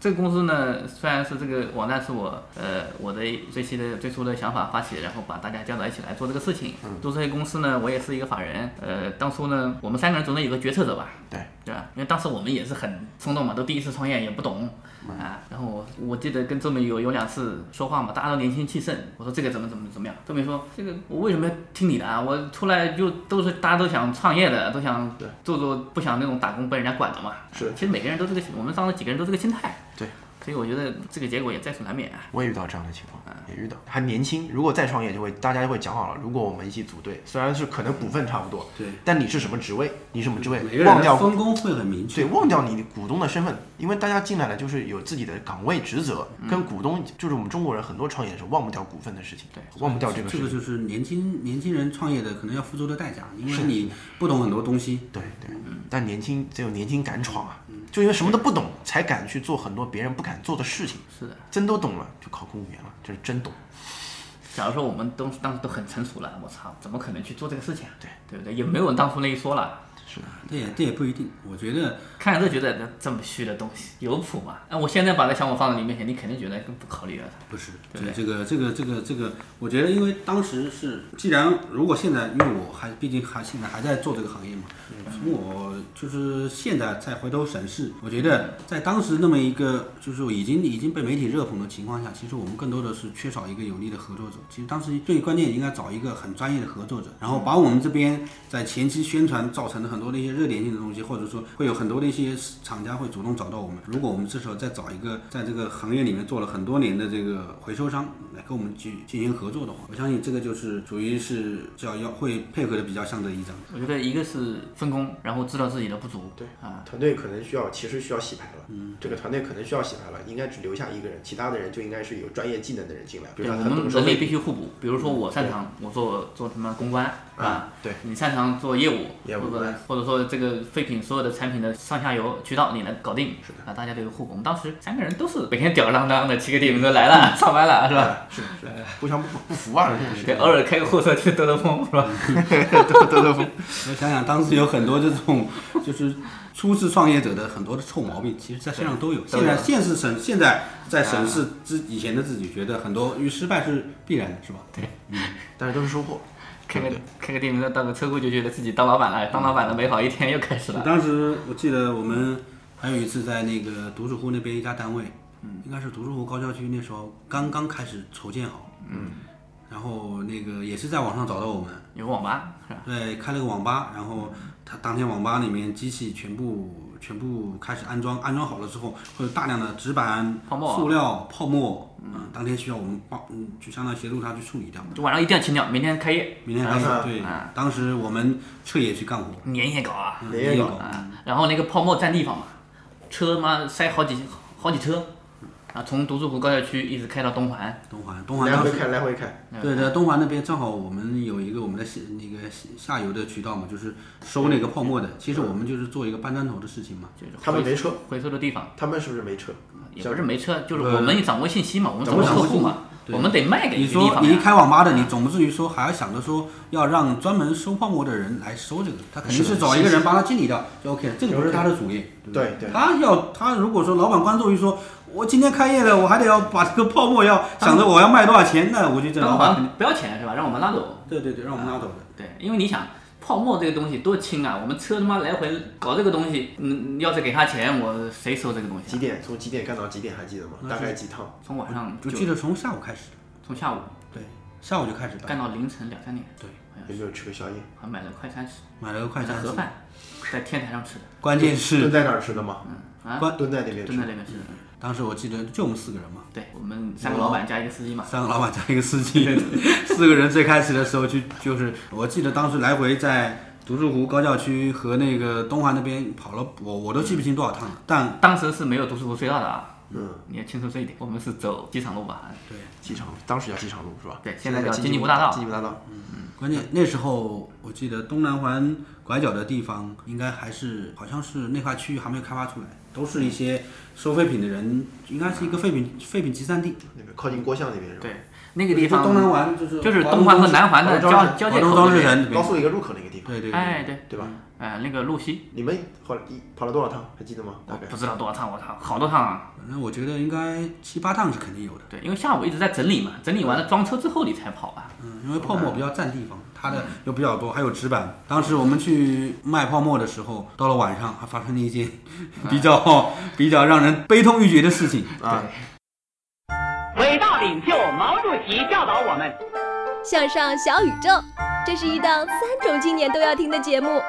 B: 这个公司呢，虽然是这个网站是我呃我的最新的最初的想法发起，然后把大家叫到一起来做这个事情。做这些公司呢，我也是一个法人，呃，当初呢，我们三个人总得有个决策者吧，
A: 对
B: 对吧？因为当时我们也是很冲动嘛，都第一次创业也不懂啊。然后我我记得跟周敏有有两次说话嘛，大家都年轻气盛，我说这个怎么怎么怎么样，周敏说这个我为什么要听你的啊？我出来就都是大家都想创业的，都想做做不想那种打工被人家管的嘛。
A: 是
B: 其实每个人都这个，我们当时几个人都这个心态。
A: 对，
B: 所以我觉得这个结果也在所难免啊。
A: 我也遇到这样的情况，也遇到，还年轻。如果再创业，就会大家就会讲好了，如果我们一起组队，虽然是可能股份差不多，
C: 对，
A: 但你是什么职位，你什么职位
C: 每个，人的
A: 忘掉
C: 分工会很明确。
A: 对，忘掉你股东的身份，因为大家进来了就是有自己的岗位职责，跟股东就是我们中国人很多创业的时候忘不掉股份的事情，
B: 对，
A: 忘不掉这个事情。
C: 这个就是年轻年轻人创业的可能要付出的代价，因为你不懂很多东西。
A: 对对，但年轻只有年轻敢闯啊，就因为什么都不懂，才敢去做很多别人不敢做的事情。
B: 是的，
A: 真都懂了，就考公务员了，这是真懂。
B: 假如说我们都当时都很成熟了，我操，怎么可能去做这个事情啊？
A: 对
B: 对不对？也没有人当初那一说了。
C: 这也这也不一定，我觉得
B: 看着都觉得这么虚的东西有谱吗？那我现在把这想法放在你面前，你肯定觉得不考虑了。
C: 不是，
B: 对不对
C: 这个这个这个这个，我觉得因为当时是，既然如果现在，因为我还毕竟还现在还在做这个行业嘛，从我就是现在再回头审视，我觉得在当时那么一个就是已经已经被媒体热捧的情况下，其实我们更多的是缺少一个有力的合作者。其实当时最关键应该找一个很专业的合作者，然后把我们这边在前期宣传造成的很多多的一些热点性的东西，或者说会有很多的一些厂家会主动找到我们。如果我们这时候再找一个在这个行业里面做了很多年的这个回收商来跟我们去进行合作的话，我相信这个就是属于是叫要会配合的比较像的一张。
B: 我觉得一个是分工，然后知道自己的不足，
A: 对
B: 啊，
A: 团队可能需要，其实需要洗牌了。嗯，这个团队可能需要洗牌了，应该只留下一个人，其他的人就应该是有专业技能的人进来，比
B: 对，
A: 如
B: 我们人力必须互补。比如说我擅长我做做什么公关，
A: 啊？对
B: 你擅长做业务，
A: 业务
B: 或者
A: 对
B: 或者说这个废品所有的产品的上下游渠道你能搞定，
A: 是的
B: 啊，大家都有互补。我们当时三个人都是每天吊儿郎当的，骑个电瓶车来了，上班了，是吧？[laughs]
A: 是是，互相不不服啊，[laughs]
B: 对，偶尔开个货车去兜兜风，是吧？
A: 兜 [laughs] 兜兜风。
C: 我想想，当时有很多这种就是初次创业者的很多的臭毛病，其实在身上都有。现在现实审，现在在审视之以前的自己，觉得很多因为失败是必然的，是吧？
B: 对，嗯
A: 但是都是收获。
B: 开个开个电瓶车到个车库就觉得自己当老板了，当老板的美好一天又开始了。
C: 当时我记得我们还有一次在那个独墅湖那边一家单位，嗯，应该是独墅湖高校区那时候刚刚开始筹建好，嗯，然后那个也是在网上找到我们，
B: 有个网吧是吧？
C: 对，开了个网吧，然后他当天网吧里面机器全部全部开始安装，安装好了之后会有大量的纸板、
B: 泡沫。
C: 塑料、泡沫，嗯，当天需要我们帮，嗯，就相当于协助他去处理掉。
B: 就晚上一定要清掉，明天开业，
C: 明天开始
A: 啊，
C: 对
B: 啊，
C: 当时我们彻夜去干活，
B: 连夜搞啊。
A: 连夜搞。
B: 啊，然后那个泡沫占地方嘛，车嘛塞好几好几车，啊，从独墅湖高校区一直开到东环，
C: 东环，东环
A: 来回开，来回开。
C: 对对，东环那边正好我们有一个我们的下那个下游的渠道嘛，就是收那个泡沫的。其实我们就是做一个搬砖头的事情嘛。
B: 就是
A: 他们没车，
B: 回收的地方，
A: 他们是不是没车？
B: 也不是没车，就是我们掌握信息嘛，我们掌握客户嘛，我们得卖给
C: 你说你一开。网吧的，你总不至于说还要想着说要让专门收泡沫的人来收这个，他肯定
A: 是
C: 找一个人帮他清理掉就 OK 了，这个不是他的主业。不
A: 对对
C: 他要他如果说老板关注于说，我今天开业了，我还得要把这个泡沫要想着我要卖多少钱，呢我就这
B: 当
C: 老板肯定
B: 不要钱是吧？让我们拉走。
C: 对对对，让我们拉走的。
B: 对，因为你想，泡沫这个东西多轻啊！我们车他妈来回搞这个东西，嗯，要是给他钱，我谁收这个东西啊？
A: 几点？从几点干到几点？还记得吗？大概几趟？
B: 从晚上
C: 我
B: 就
C: 记得从下午开始，
B: 从下午
C: 对，下午就开始
B: 干到凌晨两三点，
C: 对，
A: 有没有吃个宵夜？
B: 还买了快餐吃，
C: 买了个快餐
B: 盒饭，在天台上吃的，
C: 关键是蹲
A: 在那儿吃的吗？
B: 嗯啊，
C: 关
A: 蹲在那边吃
B: 蹲在。那边吃的。
C: 当时我记得就我们四个人嘛，
B: 对我们三个老板加一个司机嘛，
C: 三个老板加一个司机，[laughs] 四个人最开始的时候就就是，我记得当时来回在独墅湖高教区和那个东环那边跑了，我我都记不清多少趟了，但
B: 当时是没有独墅湖隧道的啊，
A: 嗯，
B: 你也清楚这一点。我们是走机场路吧？
C: 对，
A: 机场，当时叫机场路是吧？
B: 对现在叫
A: 经
B: 经济部大道
A: 经济部大道。
C: 嗯嗯关键那时候我记得东南环拐角的地方应该还是好像是那块区域还没有开发出来，都是一些收废品的人，应该是一个废品废品集散地。
A: 那个靠近郭巷那边是吧？
B: 对，那个地方
C: 就东南环就是
B: 就是东环和南环的交交界口那边。
C: 装饰城
A: 高速一个入口那个地方，
C: 对对
B: 哎，对，
A: 对吧？
B: 哎，那个露西，
A: 你们后来一跑了多少趟？还记得吗？大概
B: 不知道多少趟，我操，好多趟啊！
C: 反正我觉得应该七八趟是肯定有的。
B: 对，因为下午一直在整理嘛，整理完了装车之后你才跑吧。
C: 嗯，因为泡沫比较占地方，它的又比较多，还有纸板。当时我们去卖泡沫的时候，到了晚上还发生了一件 [laughs] 比较比较让人悲痛欲绝的事情。
A: 啊，
D: 伟大领袖毛主席教导我们，
E: 向上小宇宙，这是一档三种青年都要听的节目。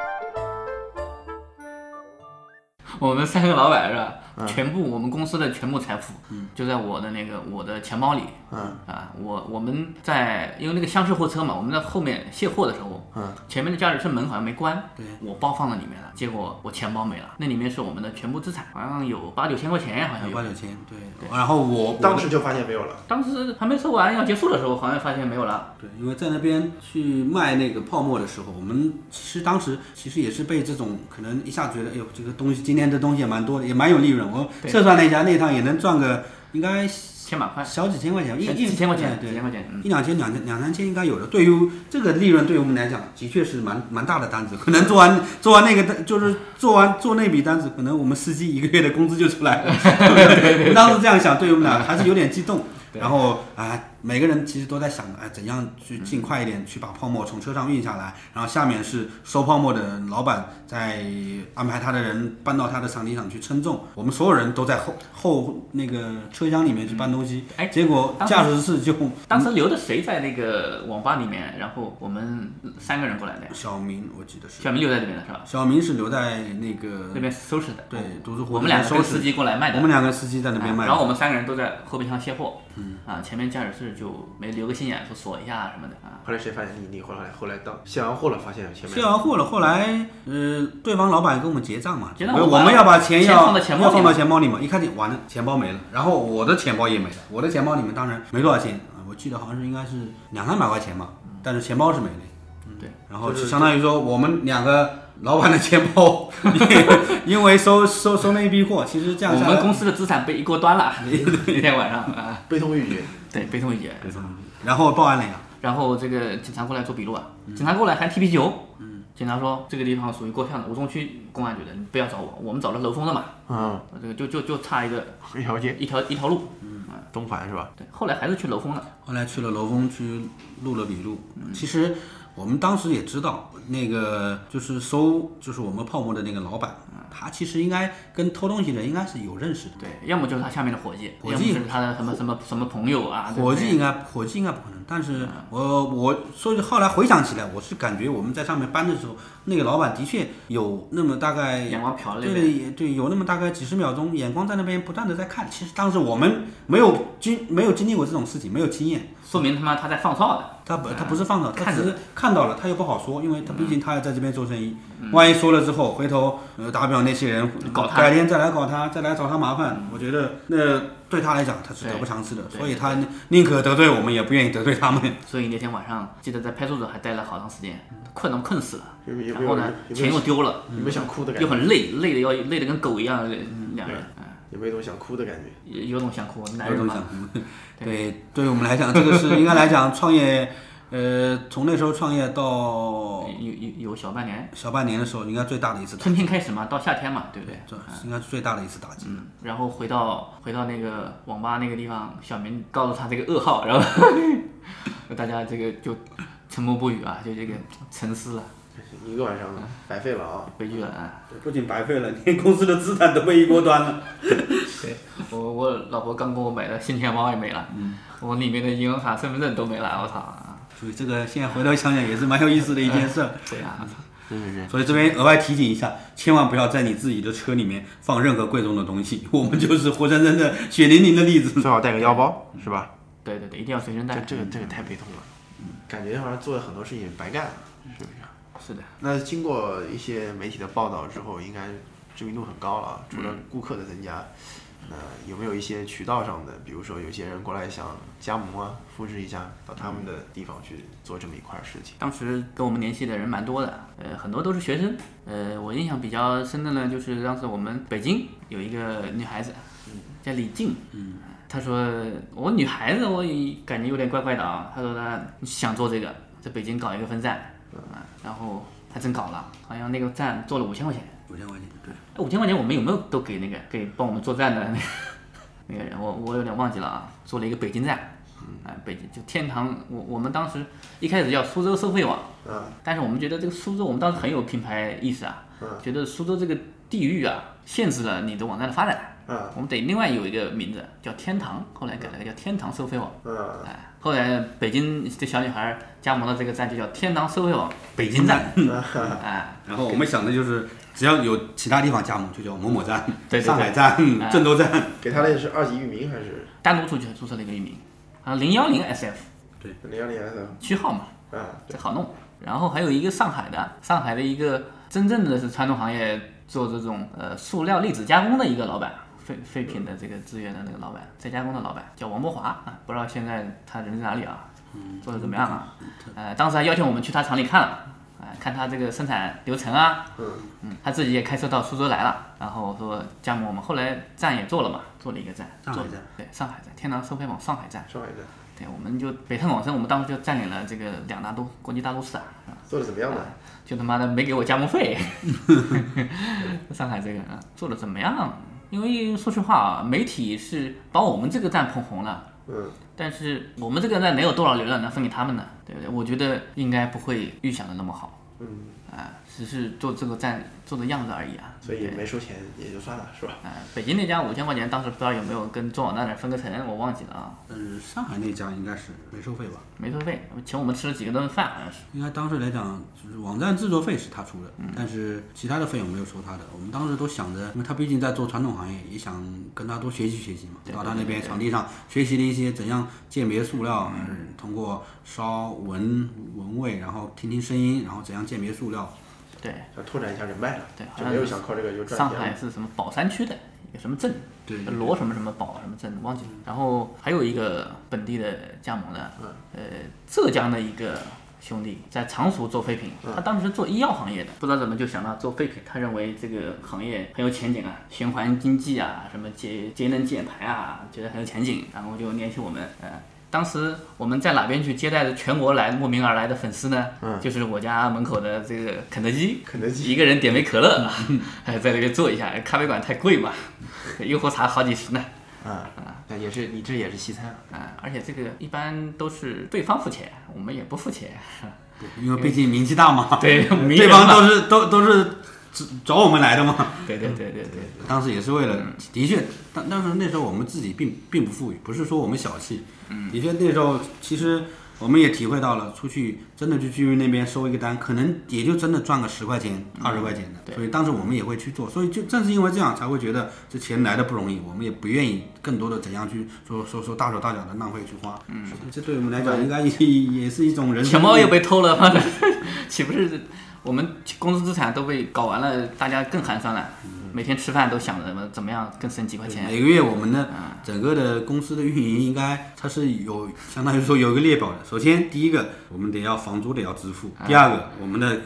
B: 我们三个老板是吧？全部我们公司的全部财富，就在我的那个我的钱包里。
A: 嗯
B: 啊，我我们在因为那个厢式货车嘛，我们在后面卸货的时候，
A: 嗯，
B: 前面的驾驶室门好像没关，
C: 对
B: 我包放在里面了，结果我钱包没了，那里面是我们的全部资产，好像有八九千块钱，好像有
C: 有八。九千，对。然后我我
A: 当时就发现没有了。
B: 当时还没收完要结束的时候，好像发现没有了。
C: 对，因为在那边去卖那个泡沫的时候，我们其实当时其实也是被这种可能一下觉得，哎呦，这个东西今天的东西也蛮多的，也蛮有利润。我
B: 对
C: 测算了一下，那一趟也能赚个应该
B: 千把块，
C: 小几千块钱，一
B: 几
C: 一
B: 千块钱，
C: 对
B: 几千块钱，嗯
C: 一两千、两千、两三千应该有的。对于这个利润，对于我们来讲，的确是蛮蛮大的单子。可能做完做完那个单，就是做完做那笔单子，可能我们司机一个月的工资就出来了。[laughs] 我们当时这样想，对于我们俩还是有点激动。然后啊，每个人其实都在想着，哎，怎样去尽快一点去把泡沫从车上运下来，然后下面是收泡沫的老板在安排他的人搬到他的场地上去称重，我们所有人都在后后那个车厢里面去搬东西，
B: 哎，
C: 结果驾驶室就
B: 当时留的谁在那个网吧里面？然后我们三个人过来的呀。
C: 小明我记得是
B: 小明留在这边的是吧？
C: 小明是留在那个
B: 那边收拾的。
C: 对，读书会
B: 我们两个司机过来卖的。
C: 我们两个司机在那边卖
B: 然后我们三个人都在后备箱卸货。嗯啊，前面驾驶室就没留个心眼，说锁一下什么的啊。
A: 后来谁发现你？你后来后来到卸完货了，发现前面
C: 卸完货了，后来呃，对方老板跟我们结账嘛，
B: 结账
C: 我们要把钱要
B: 放到钱包里
C: 要放到
B: 嘛
C: 钱包里嘛，一看见完了，钱包没了，然后我的钱包也没了，我的钱包里面当然没多少钱啊，我记得好像是应该是两三百块钱嘛，但是钱包是没的。
B: 对，
C: 然后就相当于说我们两个老板的钱包，因为收收收那一批货，其实这样
B: 我们公司的资产被一锅端了，[laughs] 那天晚上啊，
A: 悲痛欲绝。
B: 对，悲痛欲绝。
C: 悲痛然后报案了呀。
B: 然后这个警察过来做笔录啊，警察过来还踢皮球。嗯，警察说这个地方属于过巷的，吴中区公安局的，你不要找我，我们找了楼峰的嘛。
A: 嗯，
B: 这个就就就差一个
A: 一条街，
B: 一条一条路。嗯，
A: 东环是吧？
B: 对，后来还是去楼峰了。
C: 后来去了楼峰去录了笔录。其实我们当时也知道，那个就是收就是我们泡沫的那个老板，他其实应该跟偷东西的人应该是有认识的。
B: 对，要么就是他下面的伙计，
C: 伙计
B: 他的什么什么什么朋友啊。
C: 伙计应该伙计应该不可能，但是我我所以后来回想起来，我是感觉我们在上面搬的时候，那个老板的确有那么大概
B: 眼光瞟了
C: 对对，有那么大概几十秒钟，眼光在那边不断的在看。其实当时我们没有经没有经历过这种事情，没有经验，
B: 说明他妈他在放哨的。
C: 他不，他不是放哨，他只是看到了，他又不好说，因为他毕竟他要在这边做生意，万一说了之后，回头呃打比方那些人
B: 搞他
C: 改天再来搞他，再来找他麻烦，我觉得那对他来讲他是得不偿失的，所以他宁可得罪我们，也不愿意得罪他们。
B: 所以那天晚上记得在派出所还待了好长时间，困都困死了。然后呢，钱又丢了，
A: 有没有想哭的感觉
B: 又很累，累的要累的跟狗一样，两人。嗯
A: 有没有一种想哭的感觉？
B: 有有种想哭，男人嘛
C: 有种想。哭。对，对于我们来讲，这个是 [laughs] 应该来讲创业，[laughs] 呃，从那时候创业到
B: 有有有小半年，
C: 小半年的时候，应该最大的一次打击
B: 春天开始嘛，到夏天嘛，对不对？
C: 这应该是最大的一次打击。
B: 嗯，然后回到回到那个网吧那个地方，小明告诉他这个噩耗，然后 [laughs] 大家这个就沉默不语啊，就这个沉思了，
A: 一个晚上白费了啊！
B: 悲剧了啊！
C: 不仅白费了，连公司的资产都被一锅端了。[laughs]
B: 对我我老婆刚给我买的新钱包也没了，
C: 嗯
B: 我里面的银行卡、身份证都没了，我操啊！
C: 所以这个现在回头想想也是蛮有意思的一件事儿。
B: 对啊，
A: 对对对，
C: 所以这边额外提醒一下，千万不要在你自己的车里面放任何贵重的东西。我们就是活生生的血淋淋的例子。
A: 最好带个腰包，是吧？
B: 对对对，一定要随身带。
A: 这这个这个太悲痛了，感觉好像做了很多事情白干了，是不是？
B: 是的。
A: 那经过一些媒体的报道之后，应该知名度很高了啊。除
B: 嗯
A: 了顾客的增加，那有没有一些渠道上的，比如说有些人过来想加盟啊，复制一下到他们的地方去做这么一块事情？
B: 当时跟我们联系的人蛮多的，呃，很多都是学生。呃，我印象比较深的呢，就是当时我们北京有一个女孩子，叫李静，嗯，她说我女孩子我也感觉有点怪怪的啊，她说她想做这个，在北京搞一个分站，啊，然后还真搞了，好像那个站做了五千块钱，
C: 五千块钱，对，
B: 哎五千块钱我们有没有都给那个给帮我们做站的？那 [laughs] 个那个人？我我有点忘记了啊，做了一个北京站。哎，北京就天堂，我我们当时一开始叫苏州收费网，
A: 嗯，
B: 但是我们觉得这个苏州，我们当时很有品牌意识啊，
A: 嗯
B: 觉得苏州这个地域啊，限制了你的网站的发展，
A: 嗯
B: 我们得另外有一个名字叫天堂，后来改了个叫天堂收费网，
A: 嗯，
B: 哎，后来北京这小女孩加盟的这个站就叫天堂社会网北京站，[laughs] 哎，
C: 然后我们想的就是，只要有其他地方加盟，就叫某某站、
B: 对对对。
C: 上海站、
B: 哎。
C: 郑州站。
A: 给他的是二级域名还是？
B: 单独出去注册了一个域名，啊零幺零 SF 对。
A: 零幺零 sf
B: 区号嘛，
A: 啊，
B: 这好弄。然后还有一个上海的，上海的一个真正的是传统行业做这种呃塑料粒子加工的一个老板，废废品的这个资源的那个老板，再加工的老板叫王博华啊，不知道现在他人在哪里啊，做的怎么样啊？呃，当时还邀请我们去他厂里看了，啊、看他这个生产流程啊，嗯，他自己也开车到苏州来了，然后说加盟我们，后来站也做了嘛，做了一个站，做了
C: 上海站
B: 对，上海站，天堂收费网上海站，
A: 上海站
B: 对，我们就北上广深，我们当时就占领了这个两大都国际大都市啊？
A: 做的怎么样呢？
B: 就他妈的没给我加盟费。[laughs] 上海这个啊，做的怎么样？因为说实话啊，媒体是把我们这个站捧红了，
A: 嗯，
B: 但是我们这个站，能有多少流量能分给他们呢？对不对？我觉得应该不会预想的那么好。
A: 嗯，
B: 啊，只是做这个站做的样子而已啊。
A: 所以
B: 对
A: 没收钱也就算了，是吧？
B: 嗯，北京那家五千块钱，当时不知道有没有跟中网那点分个成，我忘记了啊。
C: 嗯，上海那家应该是没收费吧？
B: 没收费，请我们吃了几个顿饭，好像是。
C: 应该当时来讲，就是网站制作费是他出的，但是其他的费用没有收他的。我们当时都想着，因为他毕竟在做传统行业，也想跟他多学习学习嘛。到他那边场地上学习了一些怎样鉴别塑料，嗯，通过烧闻闻味，然后听听声音，然后怎样鉴别塑料。
B: 对，
A: 要拓展一下人脉了，
B: 对，
A: 就没有想靠这个就赚
B: 上
A: 钱上。
B: 海是什么宝山区的一个什么镇，
C: 对对
B: 罗什么什么宝什么镇忘记了。然后还有一个本地的加盟的，呃，浙江的一个兄弟在常熟做废品，他当时做医药行业的，不知道怎么就想到做废品，他认为这个行业很有前景啊，循环经济啊，什么节节能减排啊，觉得很有前景，然后就联系我们，呃。当时我们在哪边去接待的全国来慕名而来的粉丝呢？
A: 嗯。
B: 就是我家门口的这个肯德基，
A: 肯德基。
B: 一个人点杯可乐，[laughs] 哎，在那边坐一下，咖啡馆太贵嘛，[laughs] 一壶茶好几十呢。
A: 啊啊，那也是你这也是西餐啊。
B: 啊，而且这个一般都是对方付钱，我们也不付钱。[laughs]
C: 因为毕竟名气大嘛，
B: 对名
C: 对方都是都都是找找我们来的嘛。
B: 对对对对对，
C: 当时也是为了，的确，当当时那时候我们自己并并不富裕，不是说我们小气，的确那时候其实我们也体会到了，出去真的去居民那边收一个单，可能也就真的赚个十块钱、二十块钱的，所以当时我们也会去做，所以就正是因为这样才会觉得这钱来的不容易，我们也不愿意更多的怎样去说说说大手大脚的浪费去花，嗯，这对我们来讲应该也也是一种人
B: 钱包又被偷了，[laughs] 岂不是我们公司资产都被搞完了，大家更寒酸了。每天吃饭都想着怎么怎么样更省几块钱。
C: 每个月我们的整个的公司的运营应该它是有相当于说有一个列表的。首先第一个我们得要房租得要支付，第二个我们的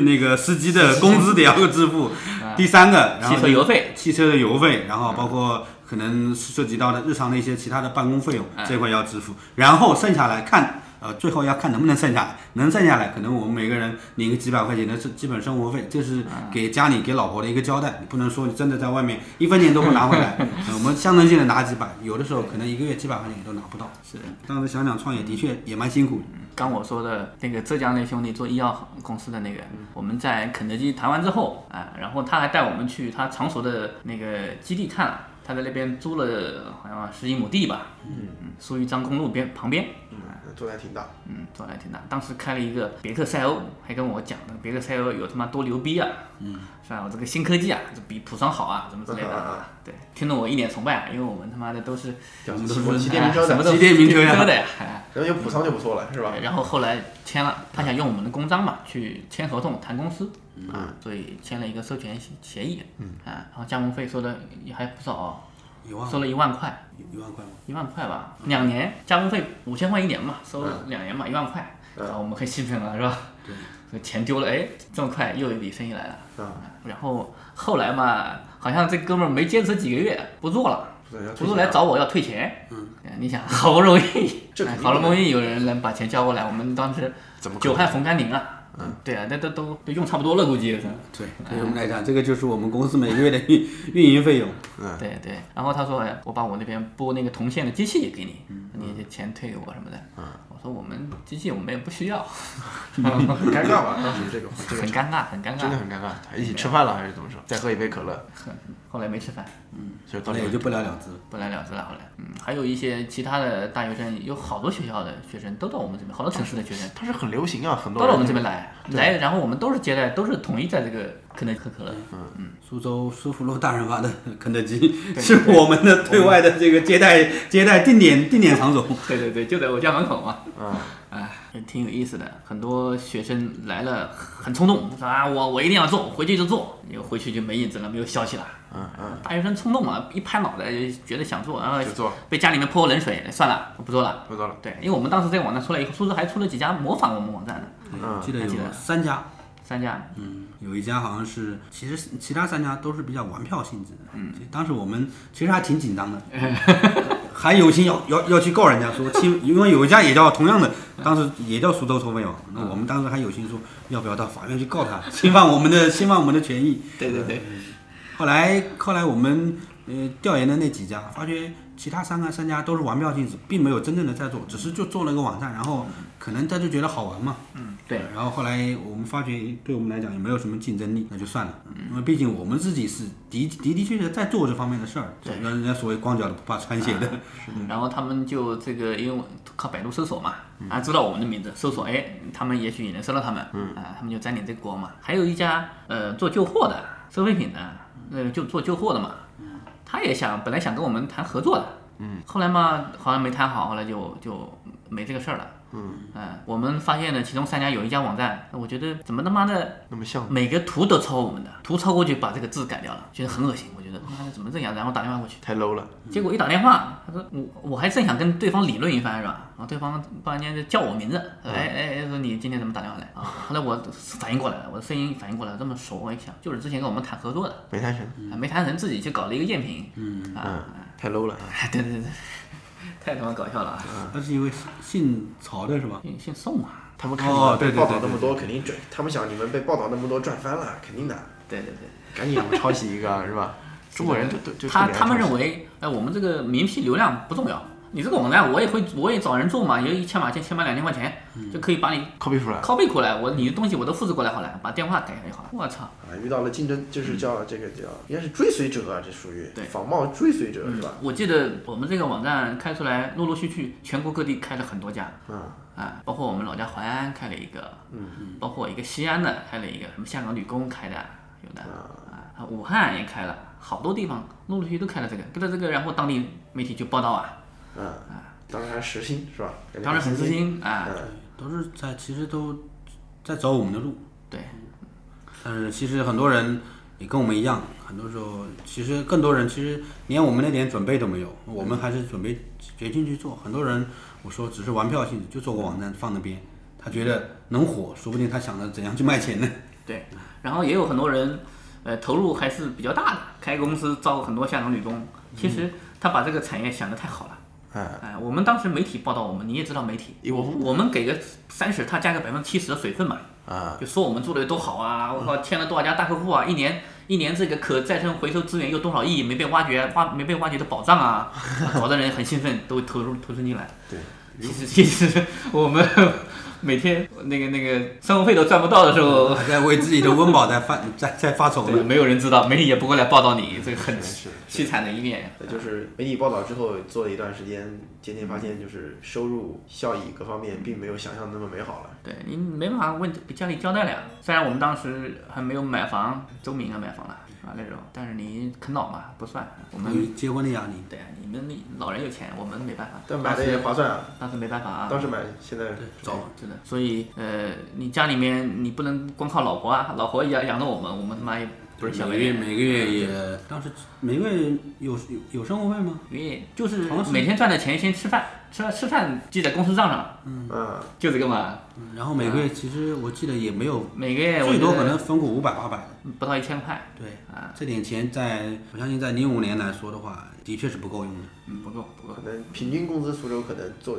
C: 那个司机的工资得要支付，第三个然后
B: 汽车油费，
C: 汽车的油费，然后包括可能涉及到的日常的一些其他的办公费用这块要支付，然后剩下来看。呃，最后要看能不能剩下来，能剩下来，可能我们每个人领个几百块钱的基基本生活费，这是给家里给老婆的一个交代。你不能说你真的在外面一分钱都不拿回来，呃我们象征性的拿几百，有的时候可能一个月几百块钱也都拿不到。[laughs]
B: 是，
C: 当时想想创业的确也蛮辛苦。
B: 刚我说的那个浙江那兄弟做医药公司的那个，我们在肯德基谈完之后啊，然后他还带我们去他常熟的那个基地看了，他在那边租了好像十几亩地吧，嗯嗯，苏豫章公路边旁边，
A: 嗯，做的还挺大。
B: 嗯，做的还挺大。当时开了一个别克赛欧，还跟我讲那个别克赛欧有他妈多牛逼啊，嗯，是吧？我这个新科技啊，这比普桑好啊，什么之类的啊。对，听得我一脸崇拜啊，因为我们他妈的都是
A: 叫
B: 什么都是
A: 骑电瓶车的
C: 骑电瓶车
B: 的呀。哎 [laughs]
A: 然后有普桑就不错了，是吧？
B: 然后后来签了，他想用我们的公章嘛，去签合同谈公司，
A: 嗯
B: 啊，所以签了一个授权协协议，嗯，啊，然后加盟费收的也还不少哦，
C: 一万
B: 收了一万块，
C: 一万块吗？
B: 一万块吧，两年加盟费五千块一年嘛，收了两年嘛，一万块，然后我们很兴奋了，是吧？
C: 对，
B: 这个钱丢了，哎，这么快又一笔生意来了，
A: 啊，
B: 然后后来嘛，好像这哥们儿没坚持几个月不做了。
A: 不是
B: 来找我要退钱，嗯，你想好不容易，好不容易有人能把钱交过来，我们当时
A: 怎么可能？
B: 久旱逢甘霖啊，嗯，对啊，那都都都用差不多了，估计是。
C: 对，对我们来讲，这个就是我们公司每个月的运 [laughs] 运营费用。
A: 嗯，
B: 对对，然后他说，哎，我把我那边拨那个铜线的机器也给你，你这钱退给我什么的。
A: 嗯，
B: 我说我们机器我们也不需要，[laughs]
A: 很尴尬吧？当时这个这个
B: 很尴尬，很尴尬，
A: 真的很尴尬。一起吃饭了还是怎么说？再喝一杯可乐，[laughs]
B: 后来没吃饭，
A: 嗯，就到
C: 后来也就不了了之。
B: 不了了之了。后来，嗯，还有一些其他的大学生，有好多学校的学生都到我们这边，好多城市的学生
A: 他是很流行啊，很多
B: 都到我们这边来，来，然后我们都是接待，都是统一在这个肯德基喝可乐。嗯嗯，
C: 苏州苏福路大润发的肯德基 [laughs] 是我们的对外的这个接待接待定点定点场所。
B: 对对对，就在我家门口嘛。
A: 嗯，
B: 挺有意思的。很多学生来了很冲动，说啊，我我一定要做，回去就做，又回去就没影子了，没有消息了。
A: 嗯嗯，
B: 大学生冲动嘛，一拍脑袋就觉得想做，然后
A: 就做，
B: 被家里面泼冷水，算了，我不做了。
A: 不做了。
B: 对，因为我们当时这个网站出来以后，苏州还出了几家模仿我们网站的，
A: 嗯，
C: 记得有
B: 记得
C: 三家，
B: 三家。
C: 嗯，有一家好像是，其实其他三家都是比较玩票性质的。嗯，当时我们其实还挺紧张的，[laughs] 还有心要要要去告人家说侵，因为有一家也叫同样的，当时也叫苏州抽费网，那我们当时还有心说要不要到法院去告他，[laughs] 侵犯我们的侵犯我们的权益。
B: 对对对，
C: 后来后来我们呃调研的那几家，发觉其他三个三家都是玩票性质，并没有真正的在做，只是就做了个网站，然后可能他就觉得好玩嘛。
B: 嗯，对。
C: 然后后来我们发觉对我们来讲也没有什么竞争力，那就算了，因为毕竟我们自己是的的的确确在做这方面的事儿，
B: 对
C: 人家所谓光脚的不怕穿鞋的。
B: 嗯然后他们就这个，因为我靠百度搜索嘛，啊，知道我们的名字，搜索，哎，他们也许也能搜到他们，
A: 嗯
B: 啊，他们就沾点这个光嘛。还有一家呃做旧货的，收废品的，呃就做旧货的嘛，他也想本来想跟我们谈合作的，
A: 嗯，
B: 后来嘛好像没谈好，后来就就没这个事儿了。
A: 嗯，
B: 我们发现呢，其中三家有一家网站，我觉得怎么他妈的
A: 那么像，
B: 每个图都抄我们的，图抄过去把这个字改掉了，觉得很恶心。我觉得他妈的怎么这样？然后打电话过去，
A: 太 low 了。
B: 结果一打电话，他说我我还正想跟对方理论一番是吧？然后对方突然间就叫我名字，哎哎哎，说你今天怎么打电话来啊？后来我反应过来了，我的声音反应过来，这么熟，我一想就是之前跟我们谈合作的，
A: 没谈成，
B: 啊没谈成，自己去搞了一个赝品，
C: 嗯
B: 啊，
A: 太 low 了。[laughs]
B: 对对对对，太他妈搞笑了啊！
C: 那是一位姓曹的是吧？
B: 姓姓宋啊，
A: 他们看你
C: 哦对
A: 们被报道那么多，肯定赚。他们想你们被报道那么多赚翻了，肯定的。
B: 对对对。
A: 赶紧我们抄袭一个是吧？中国人就都就
B: 他他们认为，哎，我们这个名气流量不重要，你这个网站我也会，我也找人做嘛，也一千把千千把两千块钱，就可以把你
A: copy 出来
B: copy 过来，我你的东西我都复制过来好了，把电话改一下就好了。我操！
A: 啊，遇到了竞争，就是叫这个叫应该是追随者啊，这属于
B: 对
A: 仿冒追随者是吧？
B: 我记得我们这个网站开出来，陆陆续续全国各地开了很多家，
A: 嗯
B: 啊，包括我们老家淮安开了一个，
A: 嗯
B: 包括一个西安的开了一个，什么香港女工开的有的，啊，武汉也开了，好多地方陆陆续续都开了这个，跟着这个，然后当地媒体就报道啊，
A: 嗯，当然实心是吧？
B: 当时很私心啊，
A: 嗯
C: 都是在其实都在走我们的路。
B: 对，
C: 但是其实很多人也跟我们一样，很多时候其实更多人其实连我们那点准备都没有，我们还是准备决心去做。很多人我说只是玩票性质，就做个网站放那边，他觉得能火，说不定他想着怎样去卖钱呢。
B: 对，然后也有很多人，呃，投入还是比较大的，开公司招很多下岗女工。其实他把这个产业想得太好了。
A: 哎
B: 哎，我们当时媒体报道我们，你也知道媒体，
A: 我
B: 我们给个三十，他加个百分之七十的水分嘛，
A: 啊，
B: 就说我们做的有多好啊，我靠，签了多少家大客户啊，一年一年这个可再生回收资源有多少亿没被挖掘，挖没被挖掘的宝藏啊，[laughs] 搞得人很兴奋，都投入投身进来。
A: 对，
B: 其实其实我们每天那个那个生活费都赚不到的时候，
C: 还在为自己的温饱在发 [laughs] 在在发愁，呢。
B: 没有人知道，媒体也不会来报道你这个很凄惨的一面。
A: 就是媒体报道之后做了一段时间，渐渐发现就是收入效益各方面并没有想象的那么美好了。
B: 对你没办法问给家里交代了呀。虽然我们当时还没有买房，周明啊买房了啊那种，但是你啃老嘛不算。我们
C: 结婚的压力。
B: 对啊，你们老人有钱，我们没办法。
A: 但买的也划算啊，
B: 当时没办法啊。
A: 当时买，现在
B: 早真的，所以呃，你家里面你不能光靠老婆啊，老婆养养着我们，我们他妈也不是小
C: 每个月每个月也当时每个月有有有生活费吗？
B: 每月就是每天赚的钱先吃饭，吃饭吃饭记在公司账上，
C: 嗯
A: 嗯，
B: 就这个嘛。
C: 然后每个月其实我记得也没有，
B: 每个月
C: 最多可能分个五百八百的。
B: 不到一千块。
C: 对
B: 啊，
C: 这点钱在我相信在零五年来说的话，的确是不够用的。
B: 嗯，不够不够。
A: 可能平均工资苏州可能做，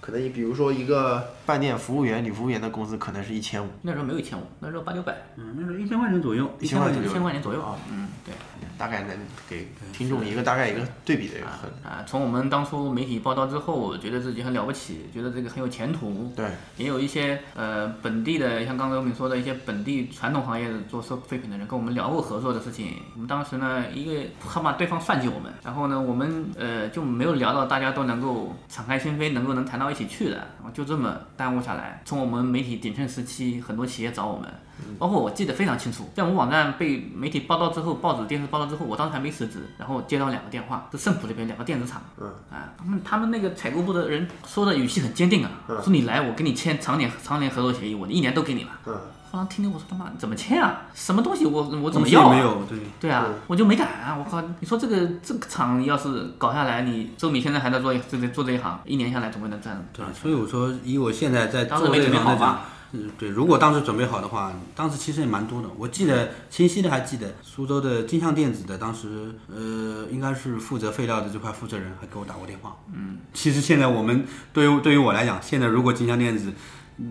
A: 可能你比如说一个饭店服务员、女服务员的工资可能是一千五，
B: 那时候没有一千五，那时候八九百，
C: 嗯，那时候一千块钱左右，
A: 一千块左右，
B: 一千块钱左右
A: 啊，
B: 嗯，对。
A: 大概能给听众一个大概一个对比的一个很
B: 啊，从我们当初媒体报道之后，我觉得自己很了不起，觉得这个很有前途。
A: 对，
B: 也有一些呃本地的，像刚才我们说的一些本地传统行业的做收废品的人跟我们聊过合作的事情。我们当时呢，一个害怕对方算计我们，然后呢，我们呃就没有聊到大家都能够敞开心扉，能够能谈到一起去的，然后就这么耽误下来。从我们媒体鼎盛时期，很多企业找我们。包括我记得非常清楚，在我们网站被媒体报道之后，报纸、电视报道之后，我当时还没辞职，然后接到两个电话，是盛普这边两个电子厂，
A: 嗯，
B: 啊，他们他们那个采购部的人说的语气很坚定啊，
A: 嗯。
B: 说你来，我跟你签长年长年合作协议，我一年都给你了。
A: 嗯，
B: 后来听听我说他妈怎么签啊？什么东西我我怎么要、
C: 没有对。
B: 对啊
A: 嗯，
B: 我就没敢啊！我靠，你说这个这个厂要是搞下来，你周敏现在还在做这这做这一行，一年下来总归能赚
C: 对，所以我说以我现在在做
B: 当时没准备好吧，
C: 嗯，对，如果当时准备好的话，当时其实也蛮多的。我记得清晰的还记得苏州的金象电子的当时呃应该是负责废料的这块负责人还给我打过电话。
B: 嗯，
C: 其实现在我们对于对于我来讲，现在如果金象电子，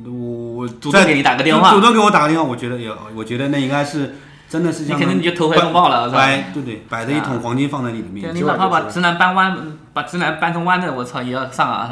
C: 我我
B: 主动给你打个电话
C: 主动给我打个电话，我觉得也，我觉得那应该是真的是像
B: 你肯定你就投怀送抱了是吧
C: 摆对对，摆着一桶黄金放在你的面
B: 对，
C: 前。
B: 你哪怕把直男搬弯，把直男搬成弯的，我操也要上啊，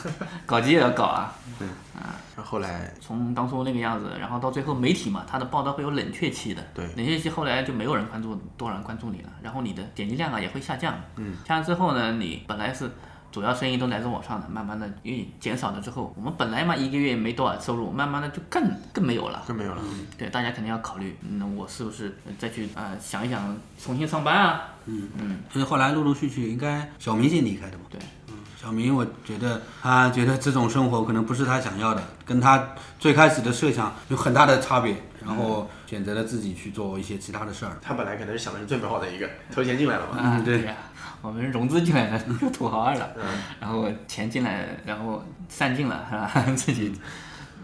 B: 是吧？搞基也要搞啊。
A: 对
B: 啊，
A: 然后后来
B: 从当初那个样子，然后到最后媒体嘛，它的报道会有冷却期的。
A: 对
B: 冷却期后来就没有人关注多少人关注你了，然后你的点击量啊也会下降。
A: 嗯
B: 下降之后呢，你本来是主要生意都来自网上的，慢慢的因为减少了之后，我们本来嘛一个月没多少收入，慢慢的就更更没有了。
A: 更没有了。
B: 对，大家肯定要考虑，嗯，我是不是再去啊、呃想一想重新上班啊？
C: 嗯
B: 嗯，
C: 所以后来陆陆续续，应该小明先离开的嘛。
B: 对，
C: 嗯，小明我觉得他觉得这种生活可能不是他想要的，跟他最开始的设想有很大的差别，然后选择了自己去做一些其他的事儿。
A: 他本来可能是想的是最美好的一个，投钱进来了嘛。
B: 啊，
C: 对
B: 呀、我们融资进来的 [laughs] 土豪二了，
A: 嗯
B: 然后钱进来，然后散尽了，是吧？[laughs] 自己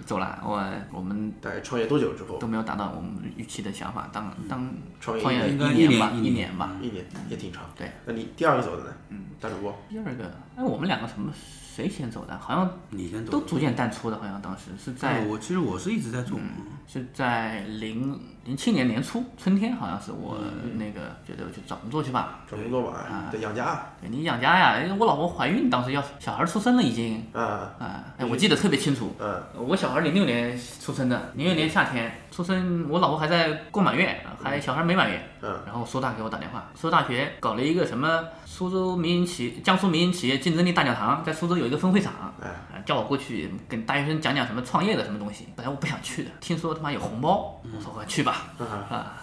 B: 走了，我我们
A: 大概创业多久之后
B: 都？没有达到我们预期的想法，当当
A: 创业
B: 创业
C: 应该
B: 一年吧，
C: 一年
B: 一年吧。
A: 一年也挺长。
B: 对，
A: 那你第二个走的呢？嗯，大主播。
B: 第二个，哎，我们两个什么谁先走的？好像
C: 你先走
B: 都逐渐淡出的，好像当时是在
C: 我其实我是一直在做，
B: 是在零零七年年初春天，好像是我那个觉得去找工作去吧。
A: 找工作吧，啊得养家。
B: 对你养家呀，因为我老婆怀孕，当时要小孩出生了已经。
A: 啊
B: 啊，哎，我记得特别清楚。
A: 嗯，
B: 我小孩零六年出生的，零六年夏天出生，我老婆还在过满月，还小孩没满月。
A: 嗯，
B: 然后苏大给我打电话，苏州大学搞了一个什么苏州民营企江苏民营企业竞争力大讲堂，在苏州有一个分会场，
A: 哎，
B: 啊叫我过去跟大学生讲讲什么创业的什么东西。本来我不想去的，听说他妈有红包，我说我去吧，啊。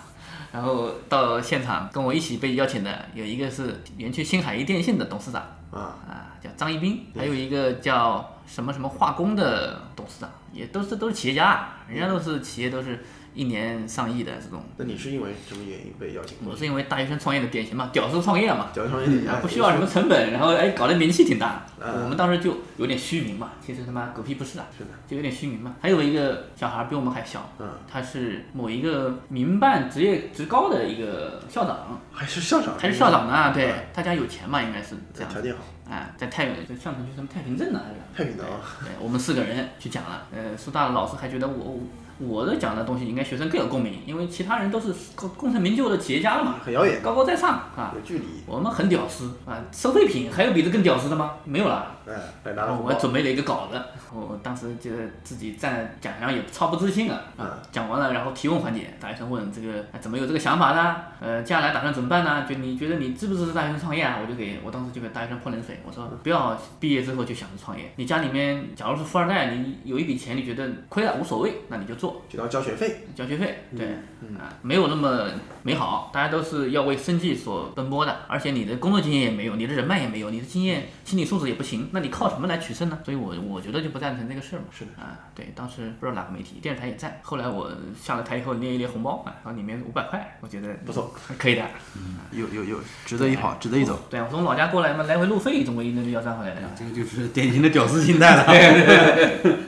B: 然后到现场跟我一起被邀请的有一个是园区星海一电信的董事长，
A: 啊
B: 啊，叫张一斌，还有一个叫什么什么化工的董事长，也都是都是企业家，人家都是企业都是一年上亿的这种。
A: 那你是因为什么原因被邀请
B: 我？是因为大学生创业的典型嘛，屌丝创业嘛，
A: 屌丝创业典型
B: 啊不需要什么成本，然后哎搞得名气挺大。
A: 嗯
B: 我们当时就有点虚名嘛，其实他妈狗屁不是啊，
A: 是的，
B: 就有点虚名嘛。还有一个小孩比我们还小，
A: 嗯，
B: 他是某一个民办职业职高的一个校长，
A: 还是校长？
B: 还是校长呢？对，他家有钱嘛，应该是这样。
A: 条件好。
B: 哎，在太原，在上城区什么太平镇呢？还是
A: 太平镇啊。
B: 对，我们四个人去讲了。呃，苏大的老师还觉得我我的讲的东西应该学生更有共鸣，因为其他人都是 [laughs] 功功成名就的企业家了嘛，
A: 很遥远，
B: 高高在上啊，
A: 有距离。
B: 我们很屌丝啊，收废品还有比这更屌丝的吗？没有了。
A: 哎，来拿了
B: 我。准备了一个稿子，我当时觉得自己站讲台上也超不自信啊。啊，讲完了，然后提问环节，大学生问这个、哎怎么有这个想法呢？呃，接下来打算怎么办呢？就你觉得你支不支持大学生创业啊？我就给我当时就给大学生泼冷水，我说不要毕业之后就想着创业。你家里面假如是富二代，你有一笔钱，你觉得亏了无所谓，那你就做，
A: 就当交学费。
B: 交学费，对，
A: 嗯
B: 啊，没有那么美好，大家都是要为生计所奔波的，而且你的工作经验也没有，你的人脉也没有，你的经验、心理素质也不行，那你靠什么来取胜呢？所以我我觉得就不赞成这个事儿嘛。
A: 是的，
B: 啊，对，当时不知道哪个媒体，电视台也在。后来我下了台以后捏一捏红包啊，然后里面五百块，我觉得
A: 不错，[laughs]
B: 可以的。
A: 嗯有有有，值得一跑，值得一走。
B: 对，我从老家过来嘛，来回路费总归一定要赚回来的。
C: 这个就是典型的屌丝心态了。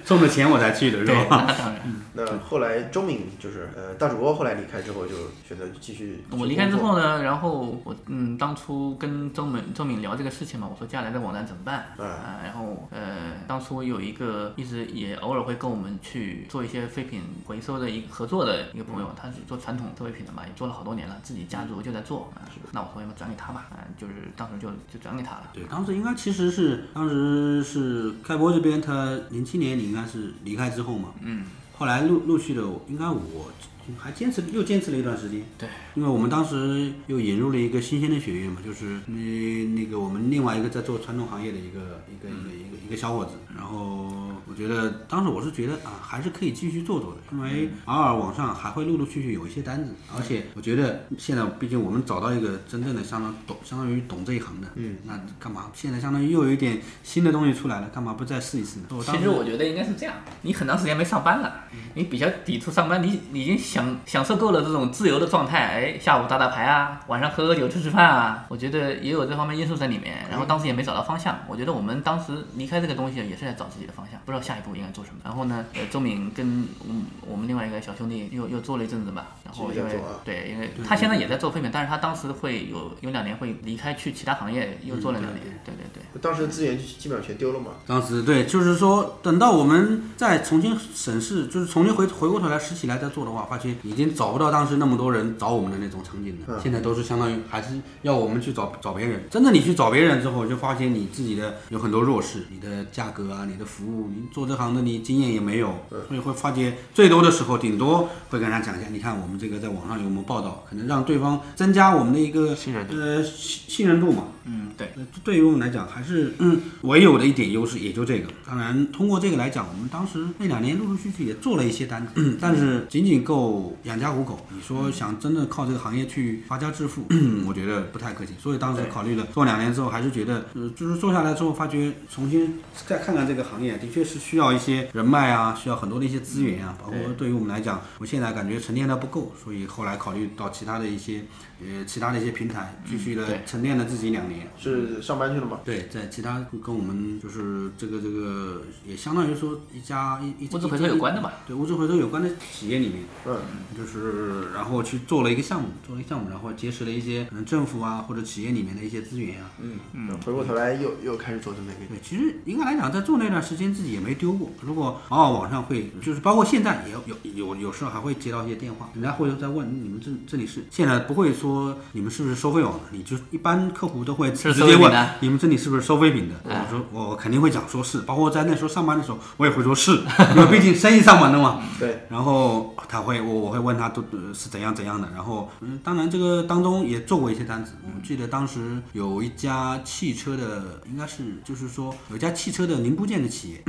C: 送的 [laughs] 钱我才去的是，吧？
B: 那当然。
A: 那后来周敏就是呃大主播后来离开之后就选择继续。
B: 我离开之后呢，然后我嗯，当初跟周敏周敏聊这个事情嘛，我说接下来的网站怎么办？
A: 嗯
B: 啊，然后呃，当初有一个一直也偶尔会跟我们去做一些废品回收的一个合作的一个朋友，他是做传统收废品的嘛，也做了好多年了，自己家族就在做啊。那我说要么转给他吧，啊，就是当时就就转给他了。
C: 对，当时应该其实是当时是开播这边，他零七年你应该是离开之后嘛，
B: 嗯，
C: 后来陆陆续的，应该我还坚持又坚持了一段时间，
B: 对，
C: 因为我们当时又引入了一个新鲜的血液嘛，就是那那个我们另外一个在做传统行业的一个一个一个一个一个小伙子，然后我觉得当时我是觉得啊，还是可以继续做做的，因为偶尔网上还会陆陆续续有一些单子，而且我觉得现在毕竟我们找到一个真正的相当懂相当于懂这一行的，
A: 嗯，
C: 那干嘛现在相当于又有一点新的东西出来了，干嘛不再试一试呢？
B: 其实我觉得应该是这样，你很长时间没上班了，你比较抵触上班，你你已经享享受够了这种自由的状态，哎，下午打打牌啊，晚上喝喝酒吃吃饭啊，我觉得也有这方面因素在里面。然后当时也没找到方向，我觉得我们当时离开这个东西也是在找自己的方向，不知道下一步应该做什么。然后呢，呃，周敏跟嗯我们另外一个小兄弟又又做了一阵子吧，然后因为对，因为他现在也在做废品，但是他当时会有有两年会离开去其他行业，又做了两年。对对对。
A: 当时资源基本上全丢了嘛。
C: 当时对，就是说，等到我们再重新审视，就是重新回回过头来拾起来再做的话，发现已经找不到当时那么多人找我们的那种场景的。
A: 嗯
C: 现在都是相当于还是要我们去找找别人。真的，你去找别人之后，就发现你自己的有很多弱势，你的价格啊，你的服务，你做这行的你经验也没有，所以会发觉最多的时候，顶多会跟他讲一下，你看我们这个在网上有没有报道，可能让对方增加我们的一个
A: 信任度
C: 呃信信任度嘛。
B: 嗯，对。
C: 呃对于我们来讲，还是嗯唯有的一点优势，也就这个。当然，通过这个来讲，我们当时那两年陆陆续续也做了一些单子，嗯但是仅仅够养家糊口。你说想真的靠这个行业去发家致富，[clears throat] 我觉得不太可行。所以当时考虑了做两年之后，还是觉得，呃，就是做下来之后，发觉重新再看看这个行业，的确是需要一些人脉啊，需要很多的一些资源啊，包括对于我们来讲，我现在感觉沉淀的不够，所以后来考虑到其他的一些，呃，其他的一些平台，继续的
B: 对
C: 沉淀了自己两年。
A: 是上班去了吗？
C: 对，在其他跟我们就是这个这个也相当于说一家一一
B: 物质回收有关的吧？
C: 对，物质回收有关的企业里面，
A: 嗯，
C: 就是然后去做了一个项目，做了一个项目，然后结识了一些可能政府啊或者企业里面的一些资源啊。
A: 嗯嗯，回过头来又又开始做这么一个。
C: 对，其实应该来讲，在做那段时间自己也没丢过。如果偶尔网上会，就是包括现在也有有有有时候还会接到一些电话，人家会在问你们这这里是现在不会说你们是不是收费网的，你就一般客户都会直接问你们这里是不是收废品的？
B: 哎。
C: 我说我肯定会讲说是，包括在那时候上班的时候，我也会说是，[laughs] 因为毕竟生意上门的嘛。
A: 对，
C: 然后他会我我会问他都呃是怎样怎样的，然后嗯，当然这个当中也做过一些单子，我记得当时有一家汽车的，应该是就是说有一家汽车的零部件的企业，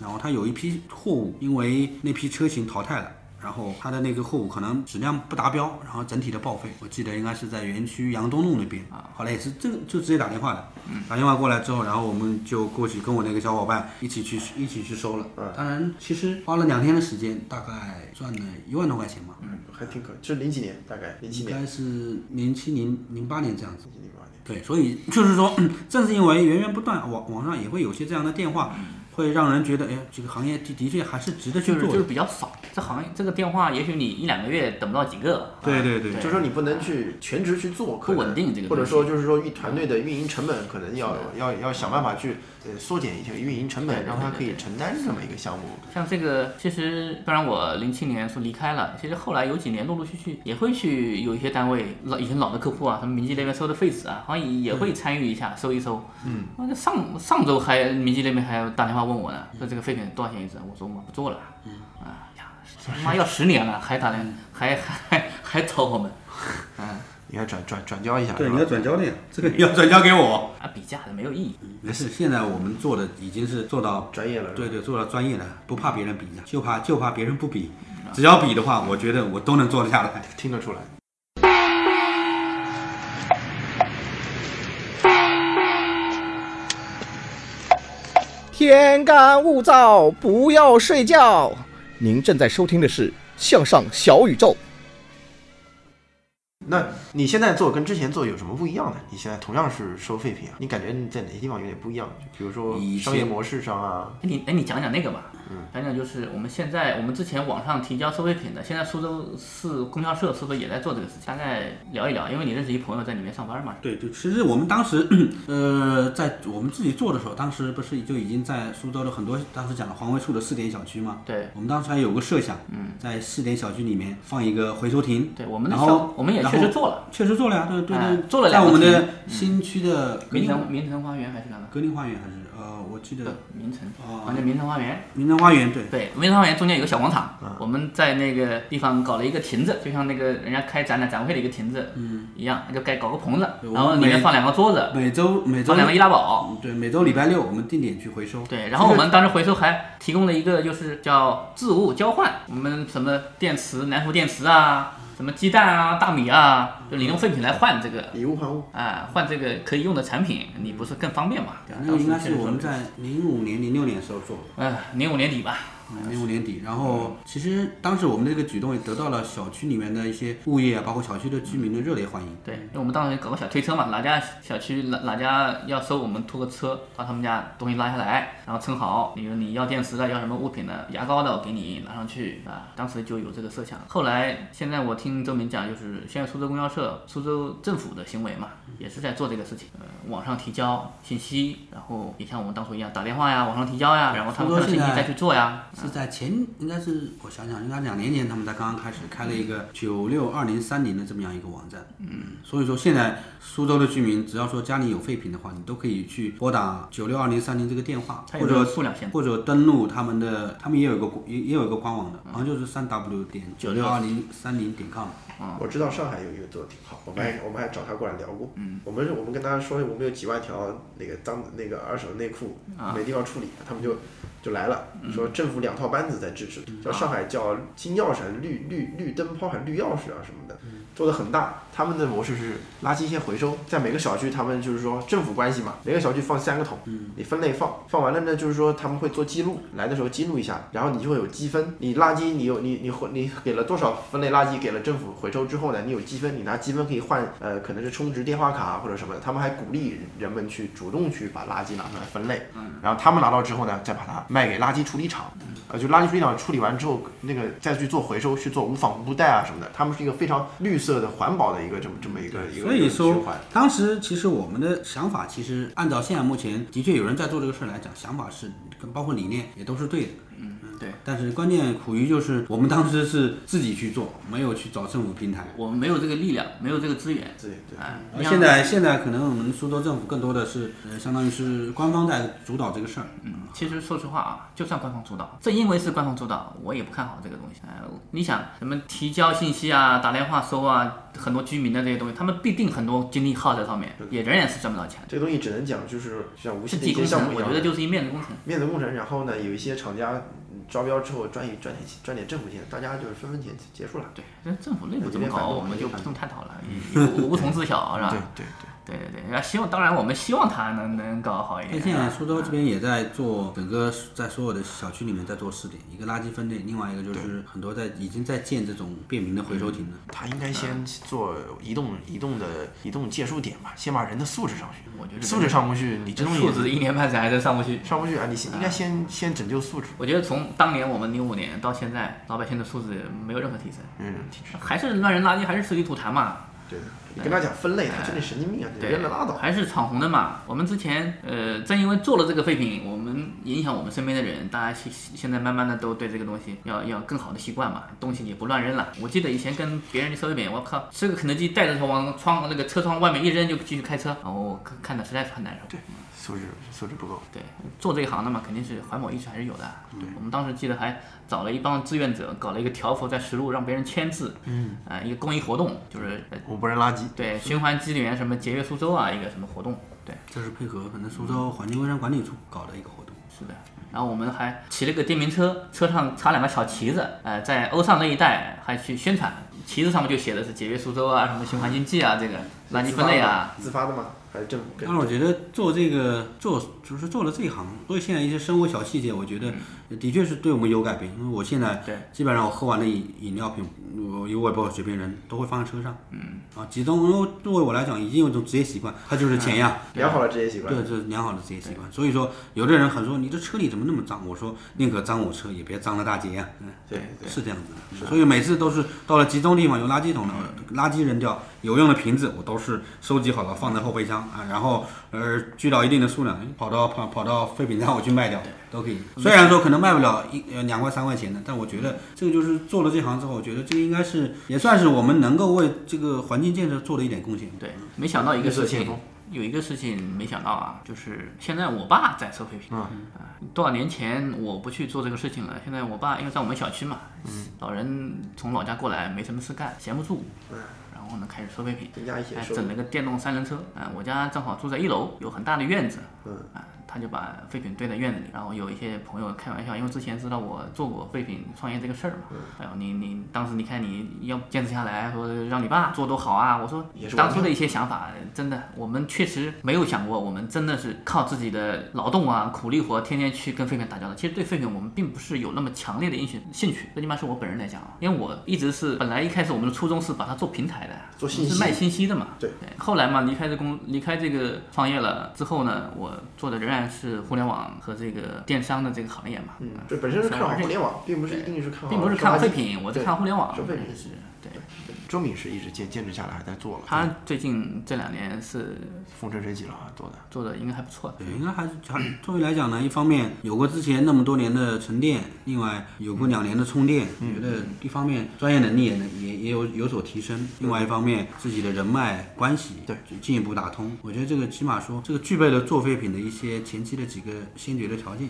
C: 然后他有一批货物因为那批车型淘汰了。然后它的那个货物可能质量不达标，然后整体的报废。我记得应该是在园区杨东路那边啊。后来也是这个就直接打电话的，打电话过来之后，然后我们就过去跟我那个小伙伴一起去一起去收了。当然，其实花了两天的时间，大概赚了一万多块钱嘛。
A: 嗯，还挺可，是零几年，大概零七年。
C: 应该是零七零零八年这样子。零八年对，所以就是说，正是因为源源不断，网网上也会有些这样的电话，会让人觉得，哎，这个行业的的确还是值得去做的。
B: 就是就是比较少，这行业这个电话，也许你一两个月等不到几个。
C: 对对对
A: 就是说你不能去全职去做，
B: 不稳定这个
A: 或者说就是说运团队的运营成本可能要要要想办法去呃缩减一些运营成本，让它可以承担这么一个项目。
B: 像这个，其实虽然我零七年说离开了，其实后来有几年陆陆续续也会去有一些单位老以前老的客户啊，他们民记那边收的废纸啊，好像也会参与一下收一收。
A: 嗯，
B: 那个上上周还民记那边还打电话问我呢，说这个废品多少钱一只？我说我不做了。嗯啊呀，他妈要十年了，还打电还还还还找我们。嗯，[laughs]
A: 应该转转转交一下。
C: 对，你要转交 [laughs] 的呀，这个要转交给我。[laughs]
B: 啊，比价的没有意义。
C: 没事，现在我们做的已经是做到
A: 专业了。
C: 对对，做到专业了，不怕别人比价，就怕就怕别人不比。只要比的话，我觉得我都能做得下来。
A: 听得出来。
F: 天干物燥，不要睡觉。您正在收听的是《向上小宇宙》。
A: 那你现在做跟之前做有什么不一样呢？你现在同样是收废品啊，你感觉你在哪些地方有点不一样？就比如说
C: 以
A: 商业模式上啊，
B: 哎，你哎，你讲讲那个吧。嗯，讲讲就是我们现在我们之前网上提交收废品的，现在苏州市供销社是不是也在做这个事情？大概聊一聊，因为你认识一朋友在里面上班嘛。
C: 对对，其实我们当时，呃，在我们自己做的时候，当时不是就已经在苏州的很多，当时讲的环卫处的试点小区嘛。
B: 对。
C: 我们当时还有个设想，
B: 嗯，
C: 在试点小区里面放一个回收亭。
B: 对，我们的
C: 然后
B: 我们也确实做了。
C: 确实做了呀，对对
B: 哎
C: 对，
B: 做了
C: 在我们的新区的格林
B: 明城明城花园还是哪个？
C: 格林花园还是呃，我记得
B: 名城，
C: 哦。
B: 好像明城花园。
C: 名城花园对。
B: 对，名城花园中间有个小广场，我们在那个地方搞了一个亭子，就像那个人家开展览展会的一个亭子，
C: 嗯，
B: 一样，就该搞个棚子，然后里面放两个桌子，
C: 每周每周
B: 放两个易拉宝，
C: 对，每周礼拜六我们定点去回收。
B: 对，然后我们当时回收还提供了一个就是叫置物交换，我们什么电池、南孚电池啊，什么鸡蛋啊、大米啊，就你用废品来换这个
A: 以物换物
B: 啊，换这个可以用的产品，你不是更方便嘛？对吧？
C: 那个应该是我们在零五年、零六年的时候做的。
B: 呃，零五年底吧，
C: 零五年底，然后其实当时我们这个举动也得到了小区里面的一些物业啊，包括小区的居民的热烈欢迎。
B: 对，因为我们当时搞个小推车嘛，哪家小区哪哪家要收，我们拖个车到他们家东西拉下来，然后称好，比如你要电池的，要什么物品的，牙膏的，我给你拿上去啊。当时就有这个设想。后来现在我听周明讲，就是现在苏州公交社、苏州政府的行为嘛，也是在做这个事情，呃，网上提交信息，然后也像我们当初一样打电话呀，网上提交呀，然后他们看到信息再去做呀。
C: 是在前应该是我想想，应该两年前他们才刚刚开始开了一个九六二零三零的这么样一个网站。嗯，所以说现在苏州的居民只要说家里有废品的话，你都可以去拨打九六二零三零这个电话，或者
B: 数量限
C: 或者登录他们的，他们也有一个也也有一个官网的，好像就是三 w 点九六二零三零点 com。
A: 我知道上海有一个做的挺好，我们还我们还找他过来聊过。嗯，我们我们跟他说我们有几万条那个脏那个二手内裤没地方处理，他们就就来了，说政府两套班子在支持，叫上海叫金钥匙、绿绿绿灯泡、还是绿钥匙啊什么的，做的很大。他们的模式是垃圾先回收，在每个小区他们就是说政府关系嘛，每个小区放三个桶，你分类放，放完了呢就是说他们会做记录，来的时候记录一下，然后你就会有积分，你垃圾你有你你回你给了多少分类垃圾给了政府回收之后呢，你有积分，你拿积分可以换呃可能是充值电话卡或者什么的，他们还鼓励人们去主动去把垃圾拿出来分类，然后他们拿到之后呢，再把它卖给垃圾处理厂，呃就垃圾处理厂处理完之后，那个再去做回收，去做无纺布袋啊什么的，他们是一个非常绿色的环保的一个这么这么一个一个循
C: 说
A: 环。，
C: 当时其实我们的想法，其实按照现在目前的确有人在做这个事儿来讲，想法是跟包括理念也都是对的。
B: 嗯，对。
C: 但是关键苦于就是我们当时是自己去做，没有去找政府平台。
B: 我们没有这个力量，没有这个资源。
A: 对对。
B: 哎，
C: 而现在现在可能我们苏州政府更多的是呃，相当于是官方在主导这个事儿。
B: 嗯，其实说实话啊，就算官方主导，正因为是官方主导，我也不看好这个东西。哎，你想什么提交信息啊、打电话收啊，很多居民的这些东西，他们必定很多精力耗在上面，也仍然是赚不到钱。
A: 这个东西只能讲就是像无锡的一些项目一样，
B: 我觉得就是一面子工程。
A: 面子工程，然后呢，有一些厂家嗯招标之后赚一赚点钱赚点政府钱，大家就是分分钱结束了。
B: 对，那政府内部怎么搞，我们就不用探讨了，无无从知晓，是吧？
A: 对对对。
B: 对对对，那希望当然我们希望他能能搞好一点。
C: 那现在苏州这边也在做整个在所有的小区里面在做试点，一个垃圾分类，另外一个就是很多在已经在建这种便民的回收亭了。
A: 他应该先做移动移动的移动借书点吧，先把人的素质上去。
B: 我觉得
A: 素质上不去，你这东西
B: 素质一年半载还在上不去，
A: 上不去啊！你先应该先先拯救素质。
B: 我觉得从当年我们零五年到现在，老百姓的素质没有任何提升，
A: 嗯，
B: 还是乱扔垃圾，还是随地吐痰嘛。
A: 对，你跟他讲分类，他就那神经病啊，
B: 对，
A: 扔了拉倒。
B: 还是闯红灯嘛。我们之前呃，正因为做了这个废品，我们影响我们身边的人，大家现现在慢慢的都对这个东西要要更好的习惯嘛，东西也不乱扔了。我记得以前跟别人去收废品，我靠，吃个肯德基带着它往窗那个车窗外面一扔就继续开车，哦我看看的实在是很难受。
A: 对，素质素质不够。
B: 对，做这一行的嘛，肯定是环保意识还是有的。对，我们当时记得还找了一帮志愿者，搞了一个条幅在实路让别人签字。
A: 嗯，
B: 啊、一个公益活动，就是呃
A: 我不扔垃圾。
B: 对，循环机里面什么节约苏州啊，一个什么活动。对，
C: 这是配合可能苏州环境卫生管理处搞的一个活动。
B: 是的。然后我们还骑了个电瓶车，车上插两个小旗子，呃，在欧尚那一带还去宣传，旗子上面就写的是节约苏州啊，什么循环经济啊，这个垃圾分类啊。
A: 自发的吗？还是政府？
C: 当然，我觉得做这个做就是做了这一行，所以现在一些生活小细节，我觉得的确是对我们有改变。因为我现在基本上我喝完的饮饮料瓶，我因为我也不随便扔，都会放在车上。
B: 嗯，
C: 啊，集中，因为作为我来讲，已经有一种职业习惯，它就是钱呀，
A: 良好的职业习惯。
C: 对，这是良好的职业习惯。所以说，有的人很说你这车里怎么那么脏？我说宁可脏我车，也别脏了大街呀。嗯，
A: 对对
C: 是这样子的。所以每次都是到了集中地方有垃圾桶的，垃圾扔掉，有用的瓶子我都是收集好了放在后备箱啊，然后呃聚到一定的数量，跑到跑跑到废品站我去卖掉都可以。虽然说可能卖不了一呃两块三块钱的，但我觉得这个就是做了这行之后，我觉得这个应该是也算是我们能够为这个环境建设做了一点贡献。
B: 对，没想到一个事情有一个事情没想到啊，就是现在我爸在收废品。
A: 嗯
B: 啊，多少年前我不去做这个事情了，现在我爸因为在我们小区嘛，
A: 嗯
B: 老人从老家过来没什么事干，闲不住，
A: 嗯
B: 然后呢开始收废品，
A: 增加一些
B: 哎，整了个电动三轮车，啊，我家正好住在一楼，有很大的院子，
A: 嗯。
B: 啊，他就把废品堆在院子里，然后有一些朋友开玩笑，因为之前知道我做过废品创业这个事儿嘛，哎呦你你当时你看你要坚持下来，说让你爸做多好啊，我说
A: 也是
B: 当初的一些想法，真的我们确实没有想过，我们真的是靠自己的劳动啊苦力活，天天去跟废品打交道。其实对废品我们并不是有那么强烈的兴趣兴趣，最起码是我本人来讲啊，因为我一直是本来一开始我们的初衷是把它做平台的，
A: 做信息
B: 是卖信息的嘛，
A: 对
B: 后来嘛，离开这工离开这个创业了之后呢，我做的仍然是互联网和这个电商的这个行业嘛。
A: 嗯，这本身是看好互联网，并不是一定是看好，
B: 并不是看好废品，我是看互联网。
A: 收废品
B: 是对。
A: 周敏是一直坚坚持下来，还在做了。
B: 他最近这两年是
A: 风生水起了啊，做的
B: 做的应该还不错。
C: 对，应该还是还作为来讲呢，一方面有过之前那么多年的沉淀，另外有过两年的充电，
A: 嗯
C: 觉得一方面专业能力也能也也有有所提升，另外一方面自己的人脉关系
A: 对
C: 进一步打通。我觉得这个起码说这个具备了做废品的一些前期的几个先决的条件。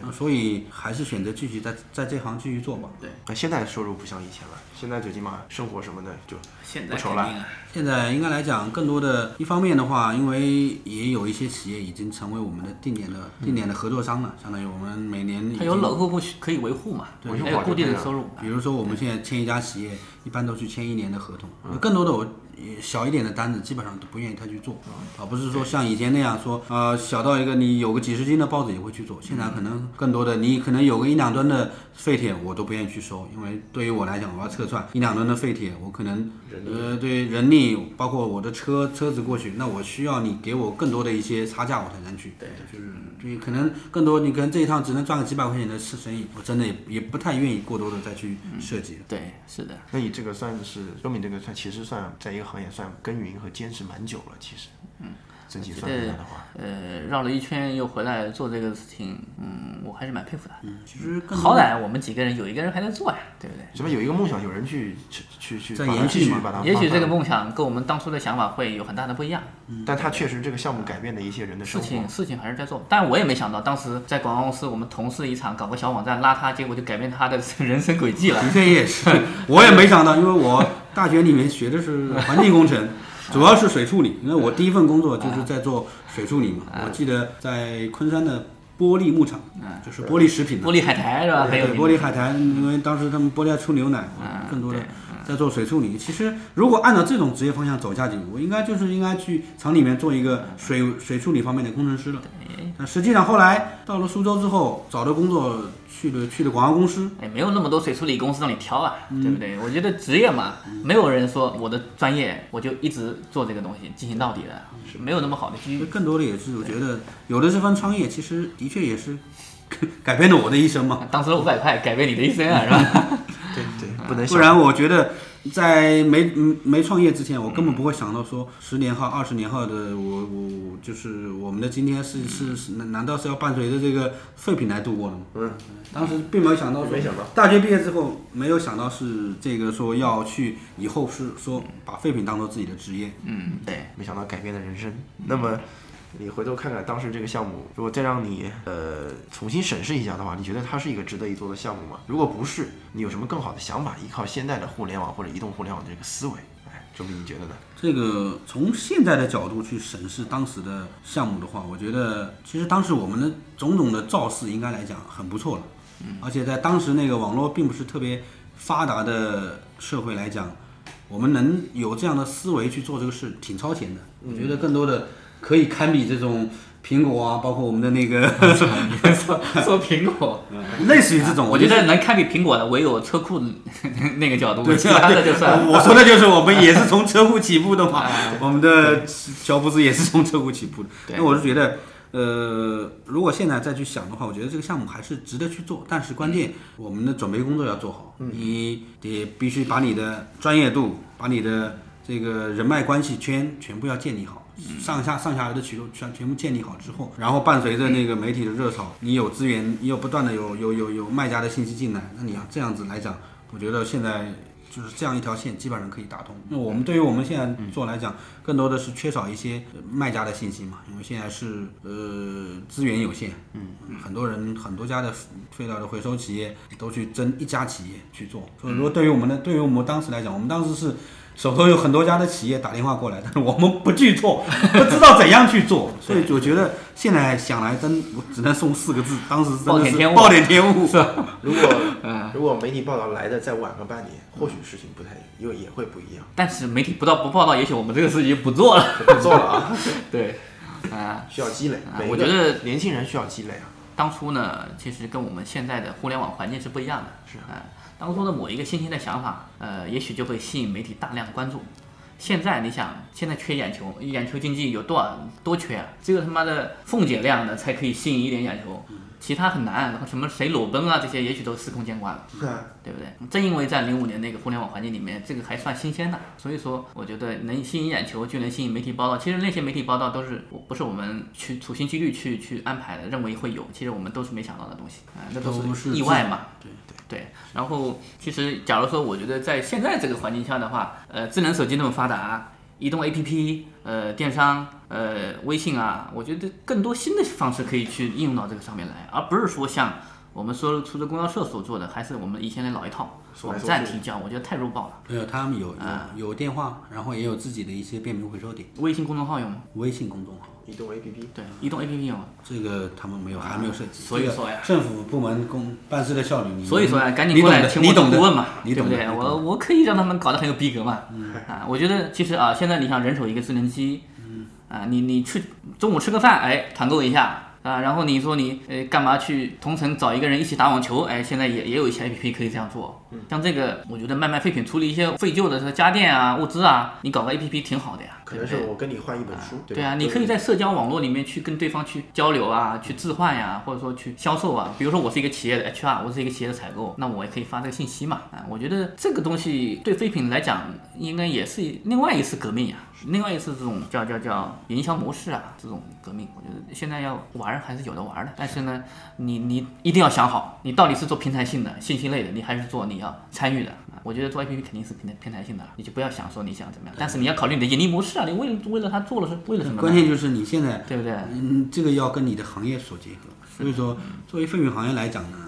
C: 啊所以还是选择继续在在这行继续做吧。
B: 对，
A: 那现在收入不像以前了，现在最起码生活什么的就
B: 现
A: 不愁了。
C: 现在应该来讲，更多的一方面的话，因为也有一些企业已经成为我们的定点的定点的合作商了，相当于我们每年已
B: 它有
C: 经
B: 老客户可以维护嘛，
C: 对
B: 还有固定的收入。
C: 比如说我们现在签一家企业，一般都去签一年的合同，更多的我也小一点的单子基本上都不愿意他去做，啊，不是说像以前那样说，呃，小到一个你有个几十斤的包子也会去做，现在可能更多的你可能有个一两吨的废铁，我都不愿意去收，因为对于我来讲，我要测算一两吨的废铁，我可能呃对人力包括我的车车子过去，那我需要你给我更多的一些差价，我才能去，对，就是。对，可能更多你可能这一趟只能赚个几百块钱的生生意，我真的也也不太愿意过多的再去设计了。
B: 对，是的。
A: 那你这个算是说明这个算其实算在一个行业算耕耘和坚持蛮久了，其实，
B: 嗯，
A: 整体
B: 觉得
A: 算下来的话，
B: 呃，绕了一圈又回来做这个事情，嗯，我还是蛮佩服的。
C: 嗯，其实更
B: 好歹我们几个人有一个人还在做呀，对不对？
A: 什么有一个梦想，有人去去去
C: 延续嘛
A: 把它
B: 也许这个梦想跟我们当初的想法会有很大的不一样。
A: 但他确实这个项目改变了一些人的
B: 事
A: 生活。
B: 情事情还是在做，但我也没想到，当时在广告公司，我们同事一场搞个小网站拉他，结果就改变他的 [laughs] 人生轨迹了。
C: 的确也是，我也没想到，因为我大学里面学的是环境工程，主要是水处理。因为我第一份工作就是在做水处理嘛。我记得在昆山的玻璃牧场，就是玻璃食品的，
B: 玻璃海苔是吧？
C: 对，玻璃海苔，因为当时他们玻璃要出牛奶，更多的在做水处理。其实如果按照这种职业方向走下去，我应该就是应该去厂里面做一个水水处理方面的工程师了。但实际上后来到了苏州之后，找的工作去了去了广告公司，
B: 哎，没有那么多水处理公司让你挑啊，
C: 嗯
B: 对不对？我觉得职业嘛，没有人说我的专业我就一直做这个东西进行到底的，是没有那么好的机遇。
C: 更多的也是我觉得有的这份创业，其实的确也是改变了我的一生嘛。
B: 当时五百块改变你的一生啊，是吧？[laughs]
A: 对对，不能
C: 不然我觉得在没嗯没创业之前，我根本不会想到说十年后、二十年后的我我我就是我们的今天是是是难难道是要伴随着这个废品来度过的吗？
A: 嗯，
C: 当时并没有想到说，
A: 没想到
C: 大学毕业之后没有想到是这个说要去以后是说把废品当做自己的职业。
B: 嗯，对，
A: 没想到改变了人生。那么，你回头看看当时这个项目，如果再让你呃重新审视一下的话，你觉得它是一个值得一做的项目吗？如果不是，你有什么更好的想法？依靠现在的互联网或者移动互联网的这个思维，哎，周斌，你觉得呢？
C: 这个从现在的角度去审视当时的项目的话，我觉得其实当时我们的种种的造势应该来讲很不错了，嗯而且在当时那个网络并不是特别发达的社会来讲，我们能有这样的思维去做这个事，挺超前的。我觉得更多的可以堪比这种苹果啊，包括我们的那个
B: 说 [laughs] 说苹果，[laughs]
C: 类似于这种，
B: 我觉得能堪比苹果的唯有车库 [laughs] 那个角度，
C: 对，
B: 其他的就算了。
C: 我说的就是我们也是从车库起步的嘛，我们的乔布斯也是从车库起步的。
B: 对
C: 那我是觉得，呃，如果现在再去想的话，我觉得这个项目还是值得去做，但是关键我们的准备工作要做好，你得必须把你的专业度，把你的这个人脉关系圈全部要建立好。上下上下游的渠道全全部建立好之后，然后伴随着那个媒体的热潮，你有资源，你有不断的有有有有卖家的信息进来，那你要这样子来讲，我觉得现在就是这样一条线基本上可以打通。那我们对于我们现在做来讲，更多的是缺少一些呃卖家的信息嘛，因为现在是呃资源有限，嗯，很多人很多家的废料的回收企业都去争一家企业去做，所以说对于我们的对于我们当时来讲，我们当时是手头有很多家的企业打电话过来，但是我们不去做，[laughs] 不知道怎样去做，所以我觉得现在想来真，我只能送四个字，当时真的是
B: 暴殄天物。
C: 暴殄天物，是吧？
A: 如果 [laughs]
B: 嗯。
A: 如果媒体报道来的再晚个半年，或许事情不太又也会不一样。
B: 但是媒体不到不报道，也许我们这个事情就不做了，[laughs]
A: 不做了啊。
B: 对，啊，
A: 需要积累
B: 我觉得
A: 年轻人需要积累啊。
B: 当初呢，其实跟我们现在的互联网环境是不一样的，是。啊、当初的某一个新鲜的想法，呃，也许就会吸引媒体大量关注。现在你想，现在缺眼球，眼球经济有多少多缺啊？只有他妈的凤姐那样的才可以吸引一点眼球，其他很难。什么谁裸奔啊这些，也许都司空见惯了。
A: 嗯
B: 对不对？正因为在零五年那个互联网环境里面，这个还算新鲜的，所以说我觉得能吸引眼球，就能吸引媒体报道。其实那些媒体报道都是不是我们去处心积虑去去安排的，认为会有，其实我们都是没想到的东西啊、那都
C: 都是
B: 意外嘛。
C: 对
B: 对对。然后其实假如说，我觉得在现在这个环境下的话，呃，智能手机那么发达。移动 APP，呃，电商，呃，微信啊，我觉得更多新的方式可以去应用到这个上面来，而不是说像我们说出租公交社所做的，还是我们以前的老一套，网站提交，我觉得太弱爆了。
C: 没有，他们有
B: 啊
C: 有有电话，然后也有自己的一些便民回收点。
B: 微信公众号有吗？
C: 微信公众号，
A: 移动 APP，
B: 对，移动 APP 有吗？
C: 这个他们没有，还没有设计。
B: 所以说呀
C: 政府部门公办事的效率，你
B: 所以说呀，赶紧过来听我顾问嘛，
C: 你懂的，
B: 对不对？我我可以让他们搞得很有逼格嘛。啊，我觉得其实啊，现在你想人手一个智能机，啊，你你去中午吃个饭，哎，团购一下。啊，然后你说你呃干嘛去同城找一个人一起打网球？哎，现在也也有一些 A P P 可以这样做。像这个，我觉得卖卖废品，处理一些废旧的这个家电啊、物资啊，你搞个 A P P 挺好的呀。
A: 可能是我跟你换一本书，对
B: 对啊，
A: 吧
B: 你可以在社交网络里面去跟对方去交流啊，去置换呀、或者说去销售啊。比如说我是一个企业的 HR，我是一个企业的采购，那我也可以发这个信息嘛。啊，我觉得这个东西对废品来讲，应该也是另外一次革命呀、另外一次这种叫叫叫营销模式啊，这种革命，我觉得现在要玩儿还是有的玩儿的。但是呢，你你一定要想好，你到底是做平台性的、信息类的，你还是做你要参与的。啊我觉得做 APP 肯定是平台平台性的，你就不要想说你想怎么样，但是你要考虑你的盈利模式啊，你为为了它做了是为了什么？
C: 关键就是你现在
B: 对不对？
C: 嗯，这个要跟你的行业所结合。所以说，作为废品行业来讲呢，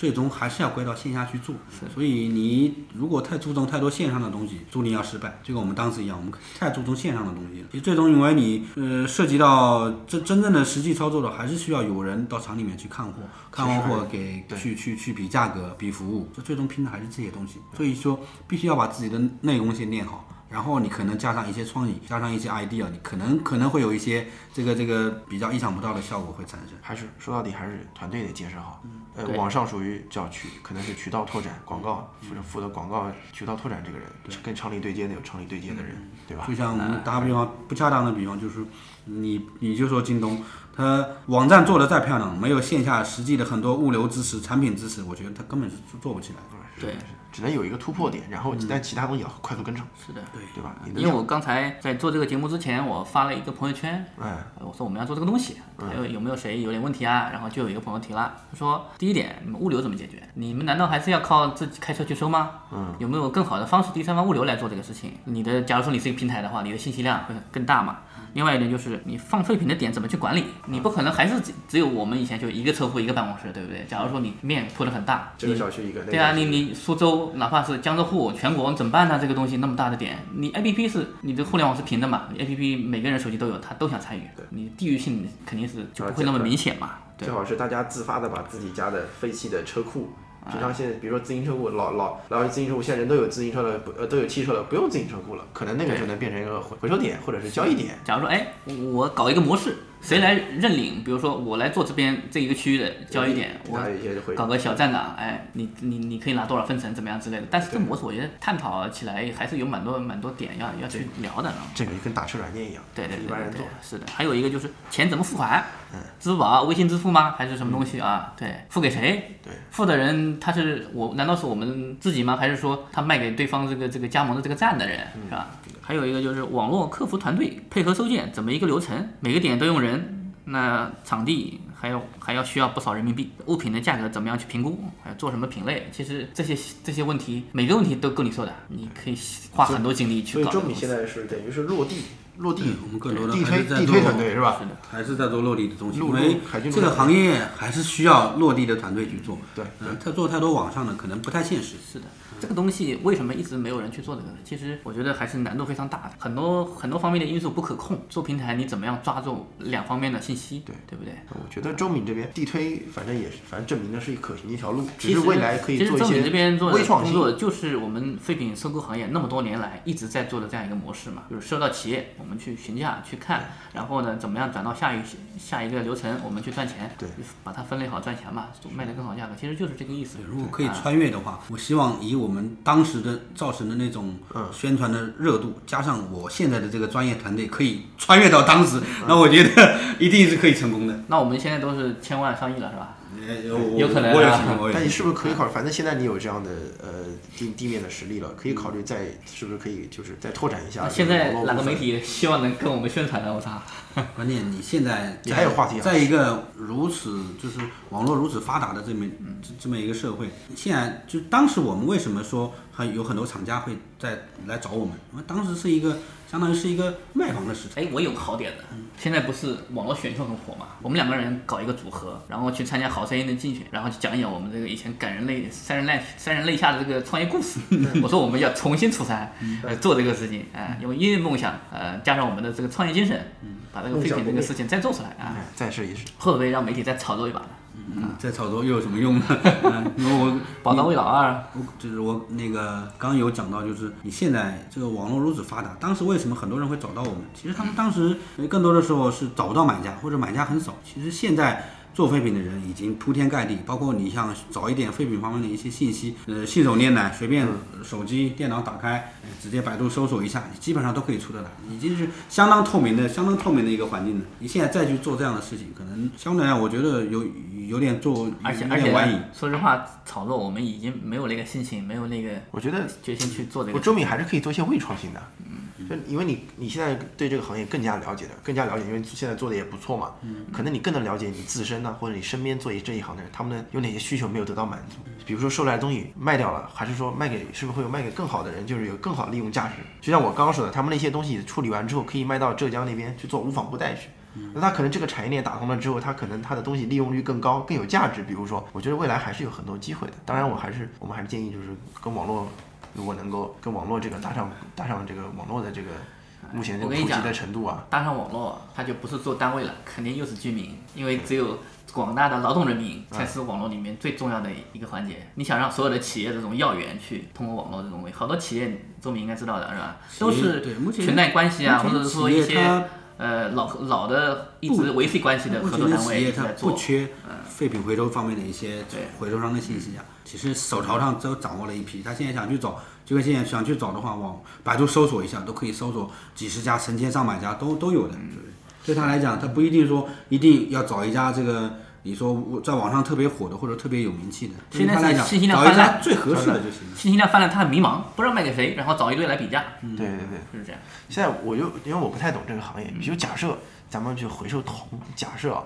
C: 最终还是要归到线下去做。所以你如果太注重太多线上的东西，注定要失败。就跟我们当时一样，我们太注重线上的东西了。其实最终因为你呃涉及到真真正的实际操作的，还是需要有人到厂里面去看货，看完货给去去去比价格、比服务，这最终拼的还是这些东西。所以说，必须要把自己的内功先练好。然后你可能加上一些创意，加上一些 idea，你可能可能会有一些这个这个比较意想不到的效果会产生。
A: 还是说到底还是团队得建设好。呃，网上属于叫渠，可能是渠道拓展、广告负责负责广告渠道拓展这个人，跟厂里对接的有厂里对接的人，对吧？
C: 就像我们打个比方，不恰当的比方就是，你你就说京东，它网站做的再漂亮，没有线下实际的很多物流支持、产品支持，我觉得它根本是做不起来。
B: 对，
A: 只能有一个突破点，然后但其他东西要快速跟上。
B: 是的，
C: 对
A: 对吧？
B: 因为我刚才在做这个节目之前，我发了一个朋友圈，
A: 哎，
B: 我说我们要做这个东西，还有有没有谁有点问题啊？然后就有一个朋友提了，他说第一点，你们物流怎么解决？你们难道还是要靠自己开车去收吗？
A: 嗯，
B: 有没有更好的方式，第三方物流来做这个事情？你的，假如说你是一个平台的话，你的信息量会更大嘛？另外一点就是你放废品的点怎么去管理？你不可能还是只只有我们以前就一个车库一个办公室，对不对？假如说你面铺的很大，
A: 这个
B: 你
A: 小区一个
B: 对啊，你你苏州哪怕是江浙沪全国你怎么办呢？这个东西那么大的点，你 A P P 是你的互联网是平的嘛？你 A P P 每个人手机都有，他都想参与，对你地域性肯定是就不会那么明显嘛。对
A: 最好是大家自发的把自己家的废弃的车库，平常现在比如说自行车库，老老老自行车库，现在人都有自行车了，不呃都有汽车了，不用自行车库了，可能那个就能变成一个回回收点或者是交易点。
B: 假如说，哎，我搞一个模式，谁来认领？比如说我来做这边这一个区域的交易点，我搞个小站长，哎，你你你可以拿多少分成，怎么样之类的。但是这模式我觉得探讨起来还是有蛮多蛮多点要要去聊的。
A: 这个就跟打车软件一样，
B: 对对对对
A: 一般人做。
B: 是的。还有一个就是钱怎么付款？支付宝、微信支付吗？还是什么东西啊？对，付给谁？
A: 对，
B: 付的人他是我，难道是我们自己吗？还是说他卖给对方这个这个加盟的这个站的人，是吧？还有一个就是网络客服团队配合收件怎么一个流程？每个点都用人，那场地还要还要需要不少人民币，物品的价格怎么样去评估？还要做什么品类？其实这些这些问题，每个问题都够你说的，你可以花很多精力去搞所以。
A: 中米现在是等于是落地落地，
C: 我们更多的
A: 地
C: 还是在
A: 推地推团队是吧？
B: 是的，
C: 还是在做落地的东西，因为这个行业还是需要落地的团队去做。
A: 对
C: 嗯，他做太多网上的可能不太现实。
B: 是的，这个东西为什么一直没有人去做这个呢？其实我觉得还是难度非常大的，很多很多方面的因素不可控。做平台你怎么样抓住两方面的信息？
A: 对
B: 对不对？
A: 我觉得周敏这边地推，反正也是，反正证明的是可行的一条路，只
B: 其实
A: 是未来可以
B: 其实正
A: 做一些
B: 敏这边做的
A: 微创新。
B: 工作，就是我们废品收购行业那么多年来一直在做的这样一个模式嘛，就是收到企业，我们去询价去看，然后呢，怎么样转到下一下一个流程，我们去赚钱，
A: 对，
B: 把它分类好赚钱嘛，卖得更好价格，其实就是这个意思。
C: 如果可以
B: 啊
C: 穿越的话，我希望以我们当时的造成的那种宣传的热度，加上我现在的这个专业团队，可以穿越到当时，那我觉得一定是可以成功的。
B: 那我们现在都是千万上亿了，是吧？
C: 有
B: 有可能啊
C: 我也是，我也
A: 但你
C: 是
A: 是不是可以考虑？反正现在你有这样的呃地地面的实力了，可以考虑再是不是可以就是再拓展一下。
B: 现在哪个媒体希望能跟我们宣传呢？我操！[laughs]
C: 关键你现在
A: 你还有话题啊
C: 在一个如此就是网络如此发达的这么这这么一个社会，现在就当时我们为什么说很有很多厂家会在来找我们？因为当时是一个相当于是一个卖房的市场。
B: 哎，我有个好点子，现在不是网络选秀很火嘛？我们两个人搞一个组合，然后去参加好声音的竞选，然后去讲一讲我们这个以前感人泪潸然泪潸然泪下的这个创业故事。我说我们要重新出山，呃，做这个事情，哎、用音乐梦想，呃，加上我们的这个创业精神，把这个废品这个事情再做出来啊，
A: 哎再试一试。
B: 会不会让媒体再炒作一把呢？
C: 嗯，再炒作又有什么用呢？[laughs] 嗯因为我 [laughs]
B: 宝刀未老二，
C: 我就是我那个刚有讲到，就是你现在这个网络如此发达，当时为什么很多人会找到我们？其实他们当时呃更多的时候是找不到买家，或者买家很少。其实现在做废品的人已经铺天盖地，包括你像找一点废品方面的一些信息，呃，信手拈来，随便手机、电脑打开，呃直接百度搜索一下，你基本上都可以出得来，已经是相当透明的、相当透明的一个环境了。你现在再去做这样的事情，可能相对来讲，我觉得有有点做，
B: 而且而
C: 点晚矣
B: 且。说实话，炒作我们已经没有那个心情，没有那个，
A: 我觉得
B: 决心去做这个
A: 我。周敏还是可以做一些微创新的，就因为你你现在对这个行业更加了解的，更加了解，因为现在做的也不错嘛，嗯可能你更能了解你自身呢，或者你身边做这一行的人，他们的有哪些需求没有得到满足，比如说收来的东西卖掉了，还是说卖给是不是会有卖给更好的人，就是有更好的利用价值。就像我刚刚说的，他们那些东西处理完之后，可以卖到浙江那边去做无纺布袋去。那他可能这个产业链打通了之后，他可能他的东西利用率更高，更有价值。比如说，我觉得未来还是有很多机会的。当然，我还是我们还是建议就是跟网络，如果能够跟网络这个搭上搭上这个网络的这个目前这
B: 我跟你讲
A: 个普及的程度啊，
B: 搭上网络，它就不是做单位了，肯定又是居民，因为只有广大的劳动人民才是网络里面最重要的一个环节。你想让所有的企业这种要员去通过网络这种好多企业周明应该知道的是吧？都是
C: 对目前
B: 裙带关系啊，或者是说一些
C: 它
B: 呃老老的一直维系关系的合作单位在做
C: 不。缺废品回收方面的一些回收商的信息啊，其实手头上都掌握了一批。他现在想去找，就跟现在想去找的话，往百度搜索一下，都可以搜索几十家、成千上百家都都有的。对对他来讲，他不一定说一定要找一家这个。你说我在网上特别火的或者特别有名气的，
B: 现在信息量泛滥，
C: 最合适的就行了。
B: 信息量泛滥，他很迷茫，不知道卖给谁，然后找一堆来比价。
A: 对对对，
B: 就是这样。
A: 现在我就因为我不太懂这个行业，比如假设咱们去回收铜，假设啊，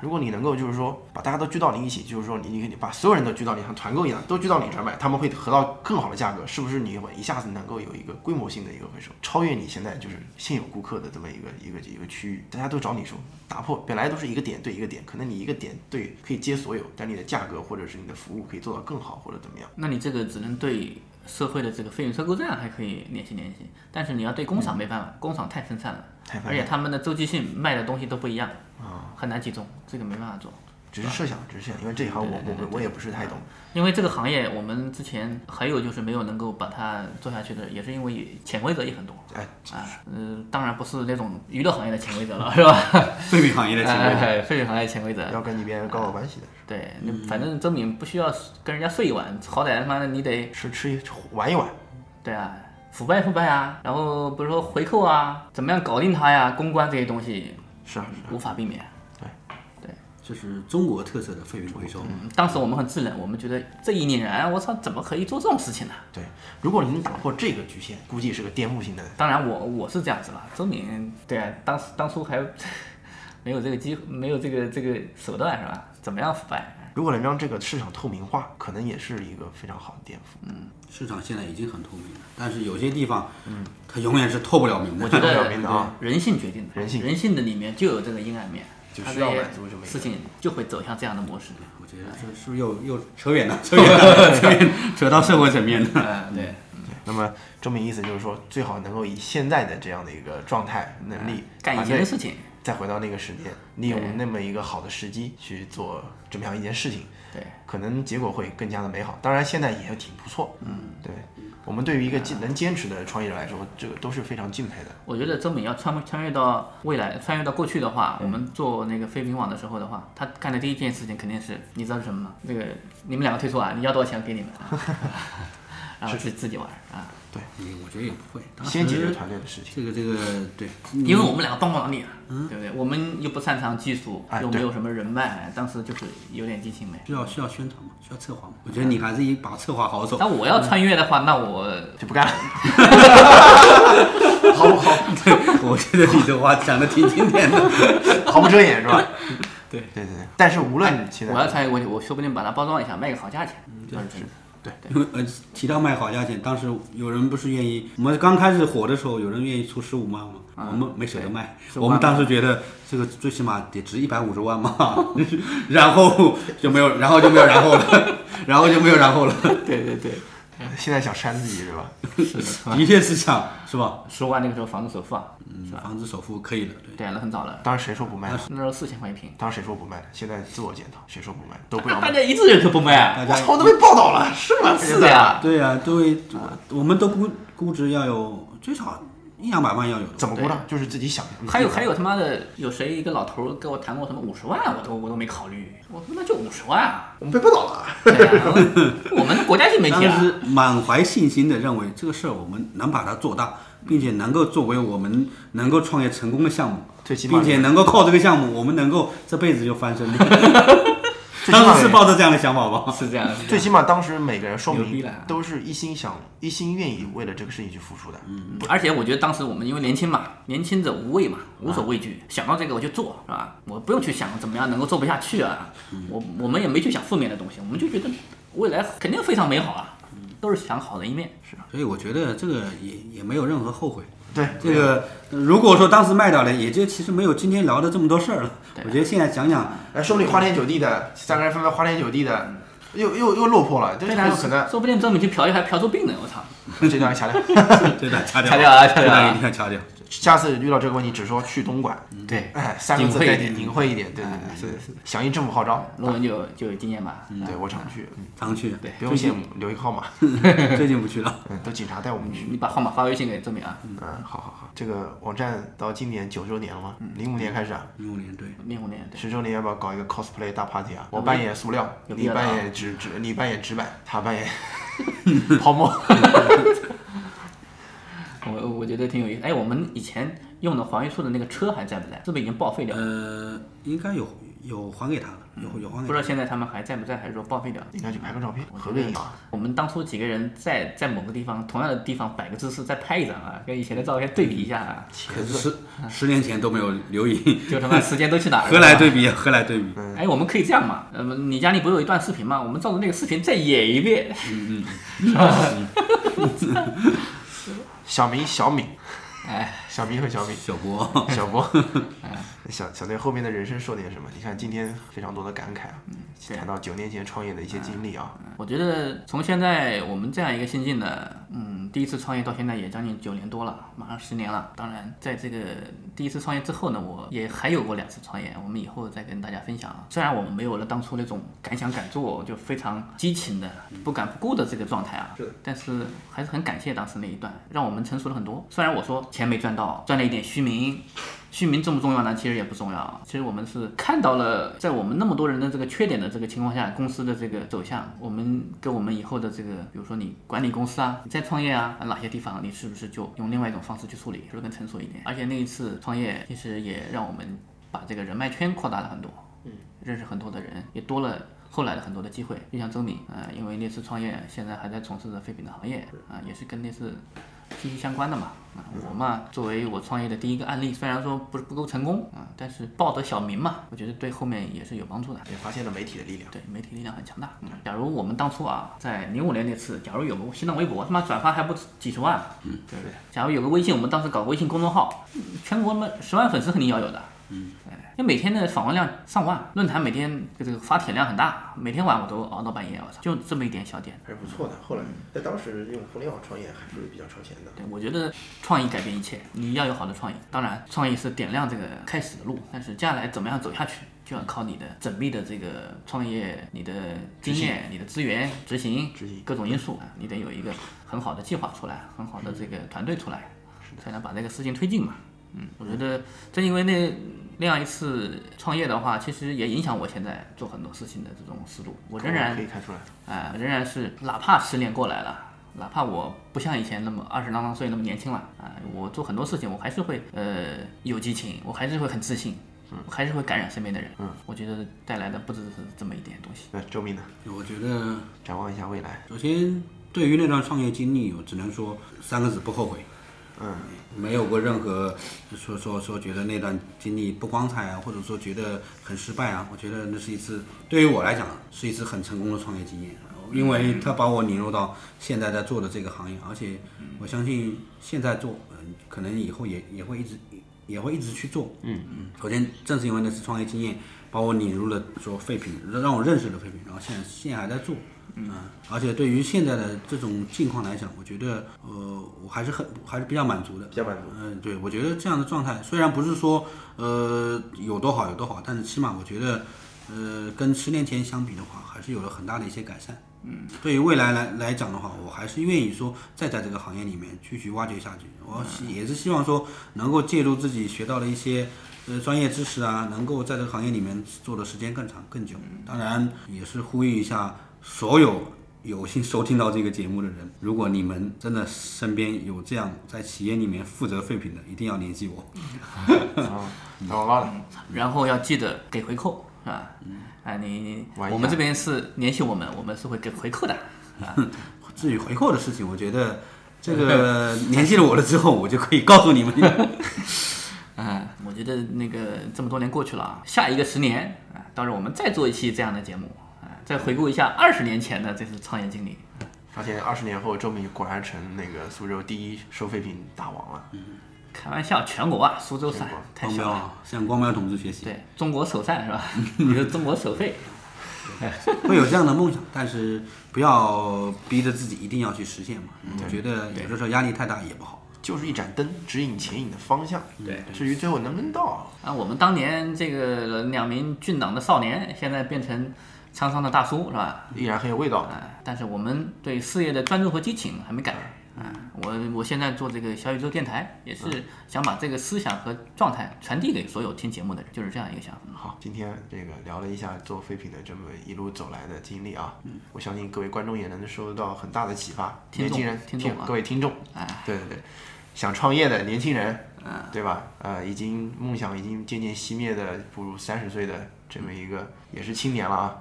A: 如果你能够就是说把大家都聚到你一起，就是说你你你把所有人都聚到你像团购一样，都聚到你这儿买，他们会得到更好的价格，是不是你会一下子能够有一个规模性的一个回收，超越你现在就是现有顾客的这么一个一个一个区域，大家都找你收，打破本来都是一个点对一个点，可能你一个点对可以接所有，但你的价格或者是你的服务可以做到更好或者怎么样。
B: 那你这个只能对社会的这个费用收购站还可以联系联系，但是你要对工厂没办法，工厂太分散了，而且他们的周期性卖的东西都不一样，
A: 啊，
B: 很难集中，这个没办法做。
A: 只是设想，只是设想，因为这一行我我我我也不是太懂。
B: 因为这个行业，我们之前还有就是没有能够把它做下去的，也是因为潜规则也很多。
A: 哎，
B: 啊，呃，当然不是那种娱乐行业的潜规则了，[laughs] 是吧？
C: 废品行业的潜规则
B: 哎废品行业潜规则
A: 要跟你别人搞好关系的。
B: 对，那反正周敏不需要跟人家睡一晚，好歹他妈的你得
A: 吃吃一玩一玩。
B: 对啊，腐败腐败啊，然后比如说回扣啊，怎么样搞定它呀，公关这些东西
A: 是啊，
B: 无法避免。
C: 对，对这是中国特色的废品回收。
B: 嗯当时我们很自然，我们觉得这一年然，我操，怎么可以做这种事情呢？
A: 对，如果你能打破这个局限，估计是个颠覆性的。
B: 当然我，我是这样子了。周敏，对啊，当时当初还 [laughs] 没有这个机，没有这个这个手段是吧？怎么样腐败？
A: 如果能让这个市场透明化，可能也是一个非常好的颠覆。
C: 嗯，市场现在已经很透明了，但是有些地方，嗯，它永远是透不了明的。
B: 我觉得 [laughs]
A: 透不了明的啊
B: 人性决定的，
A: 人性
B: 人性的里面就有这个阴暗面，
A: 就需要满足什么
B: 事情就会走向这样的模式。
C: 我觉得这是不是又又 [laughs] 扯远了？扯远了，扯远，扯到社会层面的。
B: 嗯，对。
A: 那么这么意思就是说，最好能够以现在的这样的一个状态能力
B: 干以前的事情，
A: 再回到那个时间，利用那么一个好的时机去做这么样一件事情，
B: 对，
A: 可能结果会更加的美好。当然，现在也挺不错，嗯，对。我们对于一个坚能坚持的创业者来说，这个都是非常敬佩的。
B: 我觉得周敏要穿穿越到未来，穿越到过去的话，
A: 嗯
B: 我们做那个飞饼网的时候的话，他干的第一件事情肯定是，你知道是什么吗？那个你们两个退出啊，你要多少钱给你们，[laughs] 然后自自己玩啊。
A: 对，
C: 嗯，我觉得也不会，
A: 先解决团队的事情。
C: 这个这个对，
B: 因为我们两个帮不了你啊，对不对？我们又不擅长技术，又没有什么人脉，当时就是有点激情没。
C: 需要需要宣传嘛，需要策划嘛。我觉得你还是一把策划好手。
B: 但我要穿越的话，那我
A: 就不干了。[laughs]
C: 好不好？对，我觉得你这话讲的挺经典的，[laughs]
A: 毫不遮掩是吧？
B: 对
A: 对对对。但是无论现在，
B: 我要穿越过去，我说不定把它包装一下，卖个好价钱。
C: 对
B: 是
A: 对
C: 因为呃，提到卖好价钱，当时有人不是愿意，我们刚开始火的时候，有人愿意出十五万嘛，我们没舍得卖。我们当时觉得这个最起码得值一百五十万嘛，[laughs] 然后就没有，然后就没有然后了，[laughs] 然后就没有然后了。
B: 对 [laughs] 对对，[laughs]
A: 现在想扇自己是吧？
B: 是的，
C: 的确是想是吧？
B: 十五万那个时候房子首付啊，
C: 嗯，房子首付可以的，对。
B: 对，那很早了。
A: 当时谁说不卖的？
B: 那时候四千块一平，
A: 当时谁说不卖的？现在自我检讨，谁说不卖？都不要卖。
B: 大家一致认可不卖啊。
C: 大家
A: 我都被报道了，是吗？
B: 是的呀，
C: 对呀、对，我们都估估值要有最少一两百万要有。
A: 怎么估的？就是自己想。
B: 还有还有他妈的，有谁一个老头儿跟我谈过什么五十万，我都我都没考虑，我他妈就五十万啊！
A: 我们被报道了。
B: 对啊，我们国家级媒体啊，
C: 当时满怀信心的认为这个事儿我们能把它做大，并且能够作为我们能够创业成功的项目，
A: 最起码
C: 并且能够靠这个项目，我们能够这辈子就翻身。[laughs] 当时是抱着这样的想法吧？
B: 是这样，的
A: 最起码当时每个人说明
B: 牛逼了
A: 都是一心想、一心愿意为了这个事情去付出的。嗯，
B: 而且我觉得当时我们因为年轻嘛，年轻者无畏嘛，无所畏惧，想到这个我就做，是吧？我不用去想怎么样能够做不下去啊，我我们也没去想负面的东西，我们就觉得未来肯定非常美好啊，都是想好的一面，是吧？
C: 所以我觉得这个也也没有任何后悔。
A: 对，
C: 这个呃如果说当时卖掉了，也就其实没有今天聊的这么多事儿了。我觉得现在讲讲，
A: 哎，说不定花天酒地的三个人纷纷花天酒地的，又又又落魄了，这
B: 对
A: 很有可能。
B: 说不定专门去嫖一还嫖出病呢，我操！[laughs] [laughs]
A: 这段掐掉，
C: 这段掐掉，
B: 掐掉啊掐掉啊
C: 一定要掐掉。
A: 下次遇到这个问题，只说去东莞。
B: 对，
A: 哎，三个字带
B: 隐晦一点
A: 点隐晦一点，对对对，是的是的，响应政府号召。
B: 论文就有就有经验吧？
A: 对我常去，
C: 常去，
B: 对，
A: 不用羡慕，留一个号码。[laughs]
C: 最近不去了，
A: 嗯，都警察带我们去。
B: 你把号码发微信给周明啊。
A: 嗯，好好好，这个网站到今年九周年了吗？零五年开始啊，
C: 零五年对，
B: 零五年对。
A: 十周年要不要搞一个 cosplay 大 party 啊？我扮演塑料，你扮演纸纸，你扮演纸板，他扮演 [laughs] 泡沫。[laughs]
B: 我我觉得挺有意思。哎，我们以前用的黄玉树的那个车还在不在？是不是已经报废掉了？
C: 呃，应该有有还给他了，有有还给他。
B: 不知道现在他们还在不在，还是说报废掉了？
A: 应该去拍个照片，合
B: 我觉得
A: 个影啊。
B: 我们当初几个人在在某个地方，同样的地方摆个姿势，再拍一张啊，跟以前的照片对比一下啊，
C: 可是十十年前都没有留影，[laughs]
B: 就他妈时间都去哪儿了？[laughs]
C: 何来对比？何来对比？
A: 嗯
B: 哎，我们可以这样嘛？呃，你家里不是有一段视频吗？我们照着那个视频再演一遍。
C: 嗯嗯 [laughs]
A: 小明，小敏，
B: 哎，
A: 小明和小敏，
C: 小波，
A: 小波，[laughs] 小小队后面的人生说点什么？你看今天非常多的感慨啊，
B: 嗯
A: 谈到九年前创业的一些经历啊。
B: 我觉得从现在我们这样一个心境的，嗯，第一次创业到现在也将近九年多了，马上十年了。当然，在这个第一次创业之后呢，我也还有过两次创业，我们以后再跟大家分享啊。虽然我们没有了当初那种敢想敢做，就非常激情的、不敢不顾的这个状态啊，但是还是很感谢当时那一段，让我们成熟了很多。虽然我说钱没赚到，赚了一点虚名。虚名重不重要呢？其实也不重要。其实我们是看到了，在我们那么多人的这个缺点的这个情况下，公司的这个走向，我们跟我们以后的这个，比如说你管理公司啊，你再创业啊，哪些地方你是不是就用另外一种方式去处理，是不是更成熟一点？而且那一次创业，其实也让我们把这个人脉圈扩大了很多，嗯，认识很多的人，也多了。后来的很多的机会，就像周敏，呃，因为那次创业，现在还在从事着废品的行业，啊、也是跟那次息息相关的嘛。啊，我嘛，作为我创业的第一个案例，虽然说不是不够成功啊，但是报得小名嘛，我觉得对后面也是有帮助的。
A: 也发现了媒体的力量。
B: 对，媒体力量很强大。嗯，假如我们当初啊，在零五年那次，假如有个新浪微博，他妈转发还不止几十万，嗯，对不对？假如有个微信，我们当时搞微信公众号，全国嘛十万粉丝肯定要有的。嗯，对，因为每天的访问量上万，论坛每天这个发帖量很大，每天晚我都熬到半夜，我操，就这么一点小点，
A: 还是不错的。后来在当时用互联网创业还是比较超前的。
B: 对，我觉得创意改变一切，你要有好的创意。当然，创意是点亮这个开始的路，但是接下来怎么样走下去，就要靠你的缜密的这个创业、你的经验、你的资源、执行、
A: 执行
B: 各种因素啊，你得有一个很好的计划出来，很好的这个团队出来，才能把这个事情推进嘛。嗯，我觉得正因为那那样一次创业的话，其实也影响我现在做很多事情的这种思路。我仍然
A: 可以看出来，
B: 哎、仍然是哪怕十年过来了，哪怕我不像以前那么二十啷当岁那么年轻了，啊、我做很多事情我还是会呃有激情，我还是会很自信，我还是会感染身边的人。
A: 嗯，
B: 我觉得带来的不只是这么一点东西。
A: 那周明呢？
C: 我觉得
A: 展望一下未来。
C: 首先，对于那段创业经历，我只能说三个字：不后悔。
A: 嗯，
C: 没有过任何说说说觉得那段经历不光彩啊，或者说觉得很失败啊。我觉得那是一次对于我来讲是一次很成功的创业经验，因为它把我引入到现在在做的这个行业，而且我相信现在做，嗯，可能以后也也会一直也会一直去做。
A: 嗯
C: 嗯。首先，正是因为那次创业经验，把我引入了说废品，让让我认识了废品，然后现在现在还在做。嗯，而且对于现在的这种境况来讲，我觉得，呃，我还是很还是比较满足的。
A: 比较满足。
C: 嗯，对，我觉得这样的状态虽然不是说，呃，有多好有多好，但是起码我觉得，呃，跟十年前相比的话，还是有了很大的一些改善。嗯，对于未来来来讲的话，我还是愿意说再在这个行业里面继续挖掘下去。我希也是希望说能够借助自己学到的一些。呃，专业知识啊，能够在这个行业里面做的时间更长更久。当然，也是呼吁一下所有有幸收听到这个节目的人，如果你们真的身边有这样在企业里面负责废品的，一定要联系我。[laughs]
B: 然后要记得给回扣，是吧？啊，你我们这边是联系我们，我们是会给回扣的。啊，
C: 至于回扣的事情，我觉得这个联系了我了之后，我就可以告诉你们。[laughs]
B: 啊，我觉得那个这么多年过去了啊，下一个十年啊，到时候我们再做一期这样的节目啊，再回顾一下二十年前的这次创业经历。
A: 发现二十年后，周明果然成那个苏州第一收废品大王了。
B: 开玩笑，全国啊，苏州散太
C: 光
B: 小了。
C: 向光标同志学习。
B: 对中国首善是吧？[laughs] 你说中国首废。
C: 会有这样的梦想，但是不要逼着自己一定要去实现嘛。我觉得有的时候压力太大也不好。
A: 就是一盏灯，指引前引的方向。
B: 对
A: 至于最后能不能到，
B: 啊，我们当年这个两名俊朗的少年，现在变成沧桑的大叔，是吧？
A: 依然很有味道。
B: 啊，但是我们对事业的专注和激情还没改。啊，我我现在做这个小宇宙电台，也是想把这个思想和状态传递给所有听节目的人，就是这样一个想法。
A: 好，今天这个聊了一下做废品的这么一路走来的经历啊，我相信各位观众也能收到很大的启发。年轻人，
B: 听众啊
A: 各位听众，
B: 哎，
A: 对对对，想创业的年轻人，对吧？呃，已经梦想已经渐渐熄灭的，步入三十岁的这么一个也是青年了啊，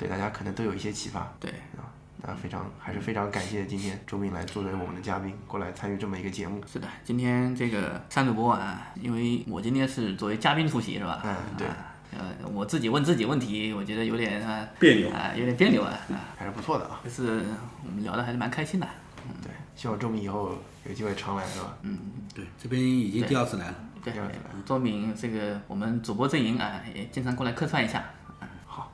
A: 对大家可能都有一些启发。
B: 对
A: 啊，那非常还是非常感谢今天周明来作为我们的嘉宾过来参与这么一个节目。
B: 是的，今天这个三主播啊，因为我今天是作为嘉宾出席，是吧？
A: 嗯，对。
B: 呃，我自己问自己问题，我觉得有点啊
C: 别扭
B: 啊，有点别扭啊，啊，[laughs]
A: 还是不错的啊。
B: 就是我们聊的还是蛮开心的。
A: 嗯对，希望周明以后有机会常来，是吧？
B: 嗯，
C: 对，这边已经第二次来了。
B: 对，周明这个我们主播阵营啊，也经常过来客串一下。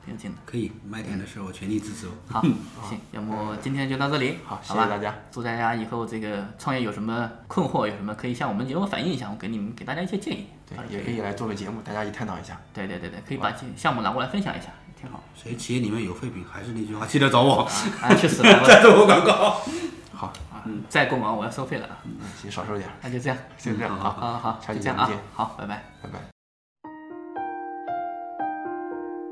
A: 好，
B: 挺有劲的。
C: 可以，卖点的时候全力支持我。
B: 好，[laughs] 行，要么今天就到这里。
A: 好，谢谢大家。
B: 祝大家以后这个创业有什么困惑，有什么可以向我们节目反映一下，我给你们给大家一些建议。
A: 对，也可以来做个节目，大家一探讨一下。
B: 对对对对，可以把项目拿过来分享一下，挺好。
C: 谁企业里面有废品，还是那句话，记得找我。
B: 啊，去死了！
C: 再做我广告。
A: 好，
B: 嗯，再过忙我要收费了啊。
A: 嗯，行少收点。
B: 那就这样，
A: 就这样，好，
B: 好
A: 好，
B: 就这样啊好，拜拜，
A: 拜拜。